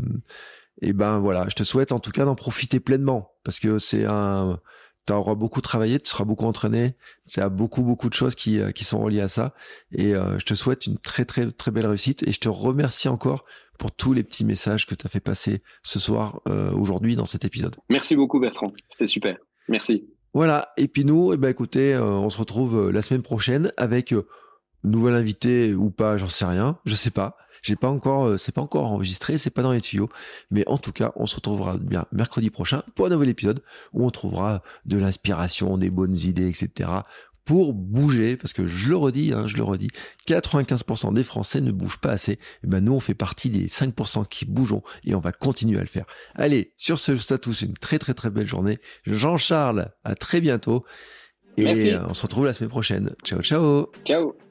et ben voilà, je te souhaite en tout cas d'en profiter pleinement parce que c'est un tu auras beaucoup travaillé, tu seras beaucoup entraîné, c'est à beaucoup beaucoup de choses qui euh, qui sont reliées à ça et euh, je te souhaite une très très très belle réussite et je te remercie encore pour tous les petits messages que tu as fait passer ce soir euh, aujourd'hui dans cet épisode. Merci beaucoup, Bertrand. C'était super. Merci. Voilà, et puis nous, eh ben écoutez, euh, on se retrouve la semaine prochaine avec euh, nouvelle invité ou pas, j'en sais rien, je sais pas. J'ai pas encore, euh, c'est pas encore enregistré, c'est pas dans les tuyaux, mais en tout cas, on se retrouvera bien mercredi prochain pour un nouvel épisode où on trouvera de l'inspiration, des bonnes idées, etc. pour bouger, parce que je le redis, hein, je le redis, 95% des Français ne bougent pas assez. Et ben nous, on fait partie des 5% qui bougeons et on va continuer à le faire. Allez, sur ce, je vous souhaite à tous une très très très belle journée. Jean-Charles, à très bientôt. Et Merci. euh, on se retrouve la semaine prochaine. Ciao, ciao Ciao.